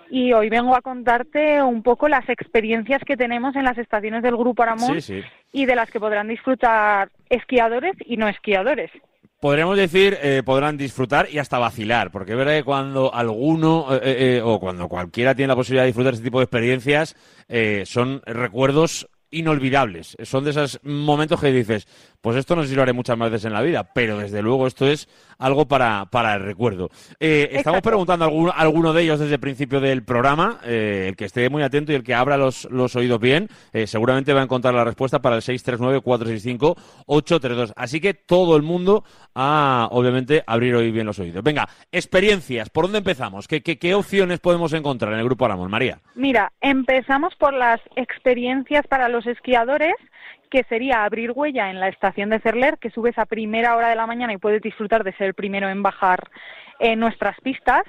y hoy vengo a contarte un poco las experiencias que tenemos en las estaciones del Grupo Aramón Sí, sí. y de las que podrán disfrutar esquiadores y no esquiadores. Podríamos decir, eh, podrán disfrutar y hasta vacilar, porque es verdad que cuando alguno eh, eh, o cuando cualquiera tiene la posibilidad de disfrutar este tipo de experiencias, eh, son recuerdos inolvidables. Son de esos momentos que dices, pues esto no sé si lo haré muchas más veces en la vida, pero desde luego esto es algo para, para el recuerdo. Eh, estamos preguntando a alguno, a alguno de ellos desde el principio del programa, eh, el que esté muy atento y el que abra los, los oídos bien, eh, seguramente va a encontrar la respuesta para el 639-465-832. Así que todo el mundo a, obviamente, abrir hoy bien los oídos. Venga, experiencias, ¿por dónde empezamos? ¿Qué, qué, qué opciones podemos encontrar en el Grupo Aramón, María? Mira, empezamos por las experiencias para los esquiadores, que sería abrir huella en la estación de Cerler, que subes a primera hora de la mañana y puedes disfrutar de ser el primero en bajar en nuestras pistas.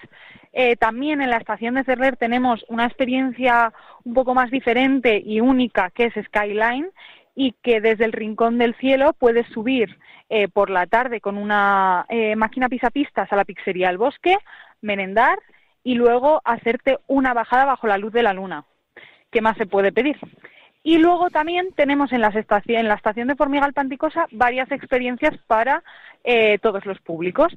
Eh, también en la estación de Cerler tenemos una experiencia un poco más diferente y única, que es Skyline, y que desde el rincón del cielo puedes subir eh, por la tarde con una eh, máquina pisapistas a la pizzería El Bosque, merendar y luego hacerte una bajada bajo la luz de la luna. ¿Qué más se puede pedir? Y luego también tenemos en, las en la estación de Formigal Panticosa varias experiencias para eh, todos los públicos.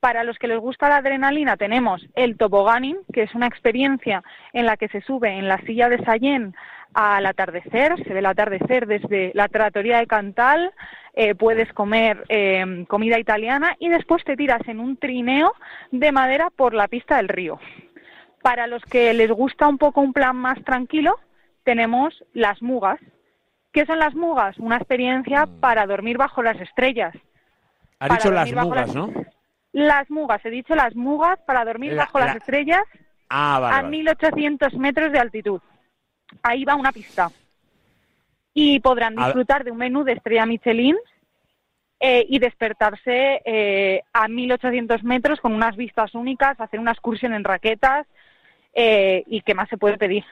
Para los que les gusta la adrenalina tenemos el toboganing, que es una experiencia en la que se sube en la silla de Sallén al atardecer, se ve el atardecer desde la trattoria de Cantal, eh, puedes comer eh, comida italiana y después te tiras en un trineo de madera por la pista del río. Para los que les gusta un poco un plan más tranquilo, tenemos las mugas. ¿Qué son las mugas? Una experiencia para dormir bajo las estrellas. Ha dicho las mugas, las- ¿no? Las mugas, he dicho las mugas para dormir La- bajo la- las estrellas Ah, vale. a vale. 1800 metros de altitud. Ahí va una pista. Y podrán A- disfrutar de un menú de estrella Michelin eh, y despertarse eh, a 1800 metros con unas vistas únicas, hacer una excursión en raquetas eh, y qué más se puede pedir.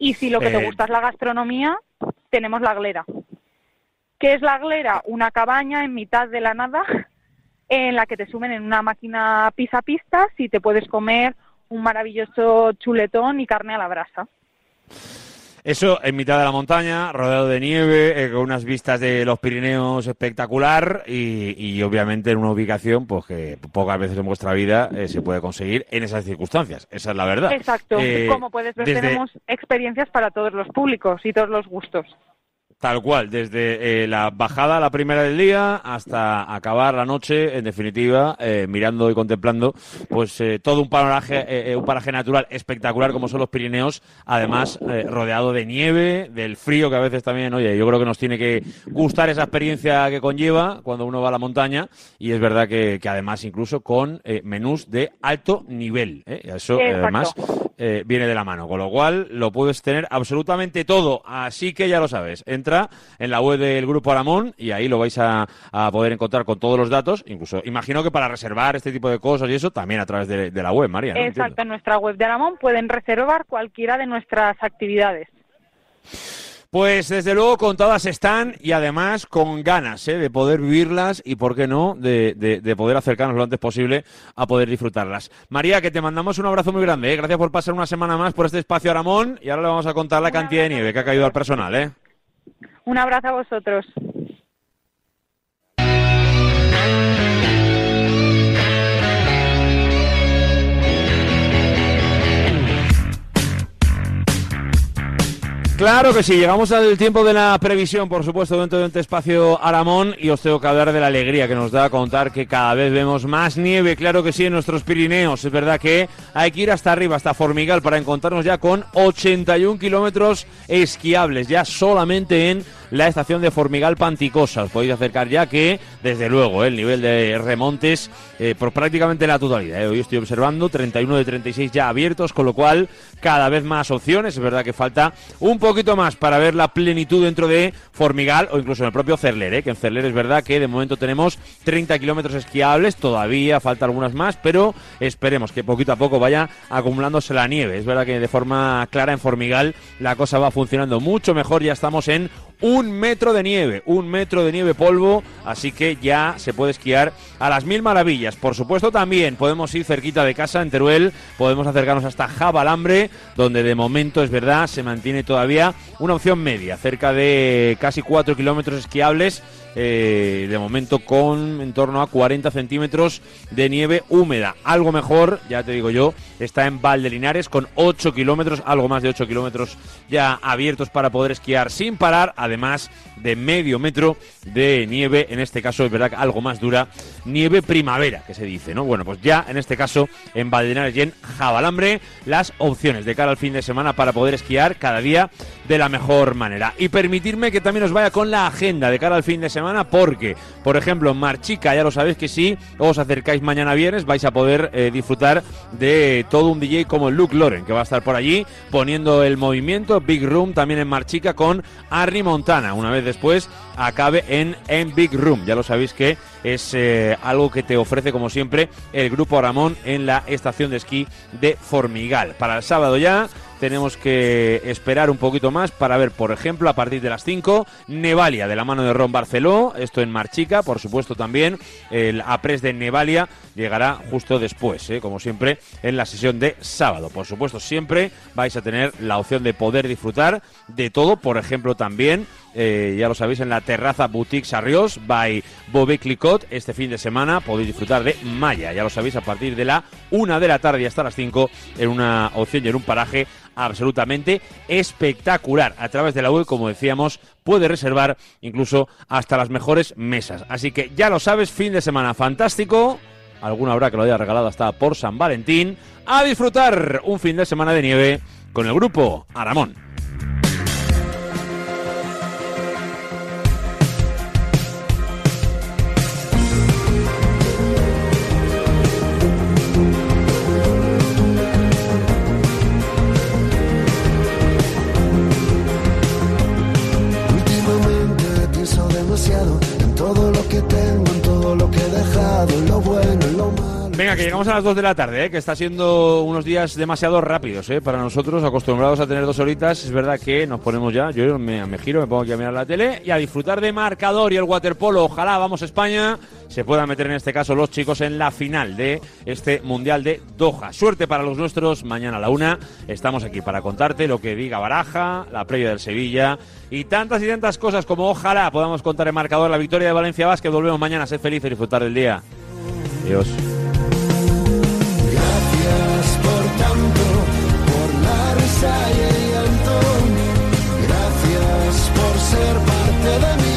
Y si lo que Eh, te gusta es la gastronomía, tenemos la glera. ¿Qué es la glera? Una cabaña en mitad de la nada en la que te suben en una máquina pizza pistas y te puedes comer un maravilloso chuletón y carne a la brasa. Eso en mitad de la montaña, rodeado de nieve, eh, con unas vistas de los Pirineos espectacular y, y obviamente en una ubicación pues que pocas veces en vuestra vida eh, se puede conseguir en esas circunstancias. Esa es la verdad. Exacto. Eh, Como puedes ver, desde- tenemos experiencias para todos los públicos y todos los gustos. Tal cual, desde eh, la bajada, la primera del día, hasta acabar la noche, en definitiva, eh, mirando y contemplando, pues eh, todo un paraje, eh, eh, un paraje natural espectacular como son los Pirineos, además eh, rodeado de nieve, del frío que a veces también, oye, yo creo que nos tiene que gustar esa experiencia que conlleva cuando uno va a la montaña y es verdad que, que además incluso con menús de alto nivel, eso además eh, viene de la mano, con lo cual lo puedes tener absolutamente todo. Así que ya lo sabes, entra en la web del Grupo Aramón y ahí lo vais a, a poder encontrar con todos los datos, incluso imagino que para reservar este tipo de cosas y eso también a través de, de la web, María. ¿no? Exacto, en nuestra web de Aramón pueden reservar cualquiera de nuestras actividades. Pues desde luego contadas están y además con ganas ¿eh? de poder vivirlas y, por qué no, de, de- de poder acercarnos lo antes posible a poder disfrutarlas. María, que te mandamos un abrazo muy grande. ¿eh? Gracias por pasar una semana más por este espacio Aramón y ahora le vamos a contar la cantidad de nieve que ha caído al personal. ¿eh? Un abrazo a vosotros. Claro que sí, llegamos al tiempo de la previsión, por supuesto, dentro de este espacio Aramón y os tengo que hablar de la alegría que nos da contar que cada vez vemos más nieve, claro que sí, en nuestros Pirineos. Es verdad que hay que ir hasta arriba, hasta Formigal, para encontrarnos ya con 81 kilómetros esquiables, ya solamente en la estación de Formigal Panticosa. Os podéis acercar ya que, desde luego, el nivel de remontes eh, por prácticamente la totalidad. eh. Hoy estoy observando 31 de 36 ya abiertos, con lo cual cada vez más opciones. Es verdad que falta un poquito más para ver la plenitud dentro de Formigal o incluso en el propio Cerler, eh, que en Cerler es verdad que de momento tenemos 30 kilómetros esquiables, todavía falta algunas más, pero esperemos que poquito a poco vaya acumulándose la nieve. Es verdad que de forma clara en Formigal la cosa va funcionando mucho mejor, ya estamos en un metro de nieve, un metro de nieve polvo, así que ya se puede esquiar a las mil maravillas. Por supuesto también podemos ir cerquita de casa en Teruel, podemos acercarnos hasta Jabalambre, donde de momento es verdad se mantiene todavía una opción media, cerca de casi 4 kilómetros esquiables. Eh, de momento con en torno a 40 centímetros de nieve húmeda. Algo mejor, ya te digo yo, está en Valdelinares con 8 kilómetros, algo más de 8 kilómetros ya abiertos para poder esquiar sin parar, además de medio metro de nieve, en este caso es verdad algo más dura, nieve primavera, que se dice, ¿no? Bueno, pues ya en este caso en Valdelinares y en Jabalambre, las opciones de cara al fin de semana para poder esquiar cada día de la mejor manera. Y permitirme que también os vaya con la agenda de cara al fin de semana, porque, por ejemplo, en Marchica, ya lo sabéis que si os acercáis mañana viernes, vais a poder eh, disfrutar de todo un DJ como Luke Loren, que va a estar por allí poniendo el movimiento. Big Room también en Marchica con Arnie Montana. Una vez después acabe en, en Big Room. Ya lo sabéis que es eh, algo que te ofrece, como siempre, el Grupo Ramón en la estación de esquí de Formigal. Para el sábado ya tenemos que esperar un poquito más para ver, por ejemplo, a partir de las 5, Nevalia de la mano de Ron Barceló, esto en Marchica, por supuesto también el Apres de Nevalia llegará justo después, ¿eh? como siempre, en la sesión de sábado. Por supuesto, siempre vais a tener la opción de poder disfrutar de todo, por ejemplo, también eh, ya lo sabéis, en la terraza Boutique Sarrios by Bobé Clicot. Este fin de semana podéis disfrutar de Maya, ya lo sabéis, a partir de la una de la tarde hasta las 5 en una opción y en un paraje absolutamente espectacular. A través de la web, como decíamos, puede reservar incluso hasta las mejores mesas. Así que ya lo sabes, fin de semana fantástico. Alguna habrá que lo haya regalado hasta por San Valentín. A disfrutar un fin de semana de nieve con el grupo Aramón. Venga, que llegamos a las 2 de la tarde, ¿eh? que está siendo unos días demasiado rápidos ¿eh? para nosotros, acostumbrados a tener dos horitas. Es verdad que nos ponemos ya, yo me, giro, me pongo aquí a mirar la tele y a disfrutar de marcador y el waterpolo. Ojalá, vamos España, se puedan meter en este caso los chicos en la final de este Mundial de Doha. Suerte para los nuestros, mañana a la una estamos aquí para contarte lo que diga Baraja, la previa del Sevilla y tantas y tantas cosas como ojalá podamos contar en marcador la victoria de Valencia Vázquez. Volvemos mañana, sed felices y disfrutar del día. Adiós tanto por la risa y el llanto. Gracias por ser parte de mí.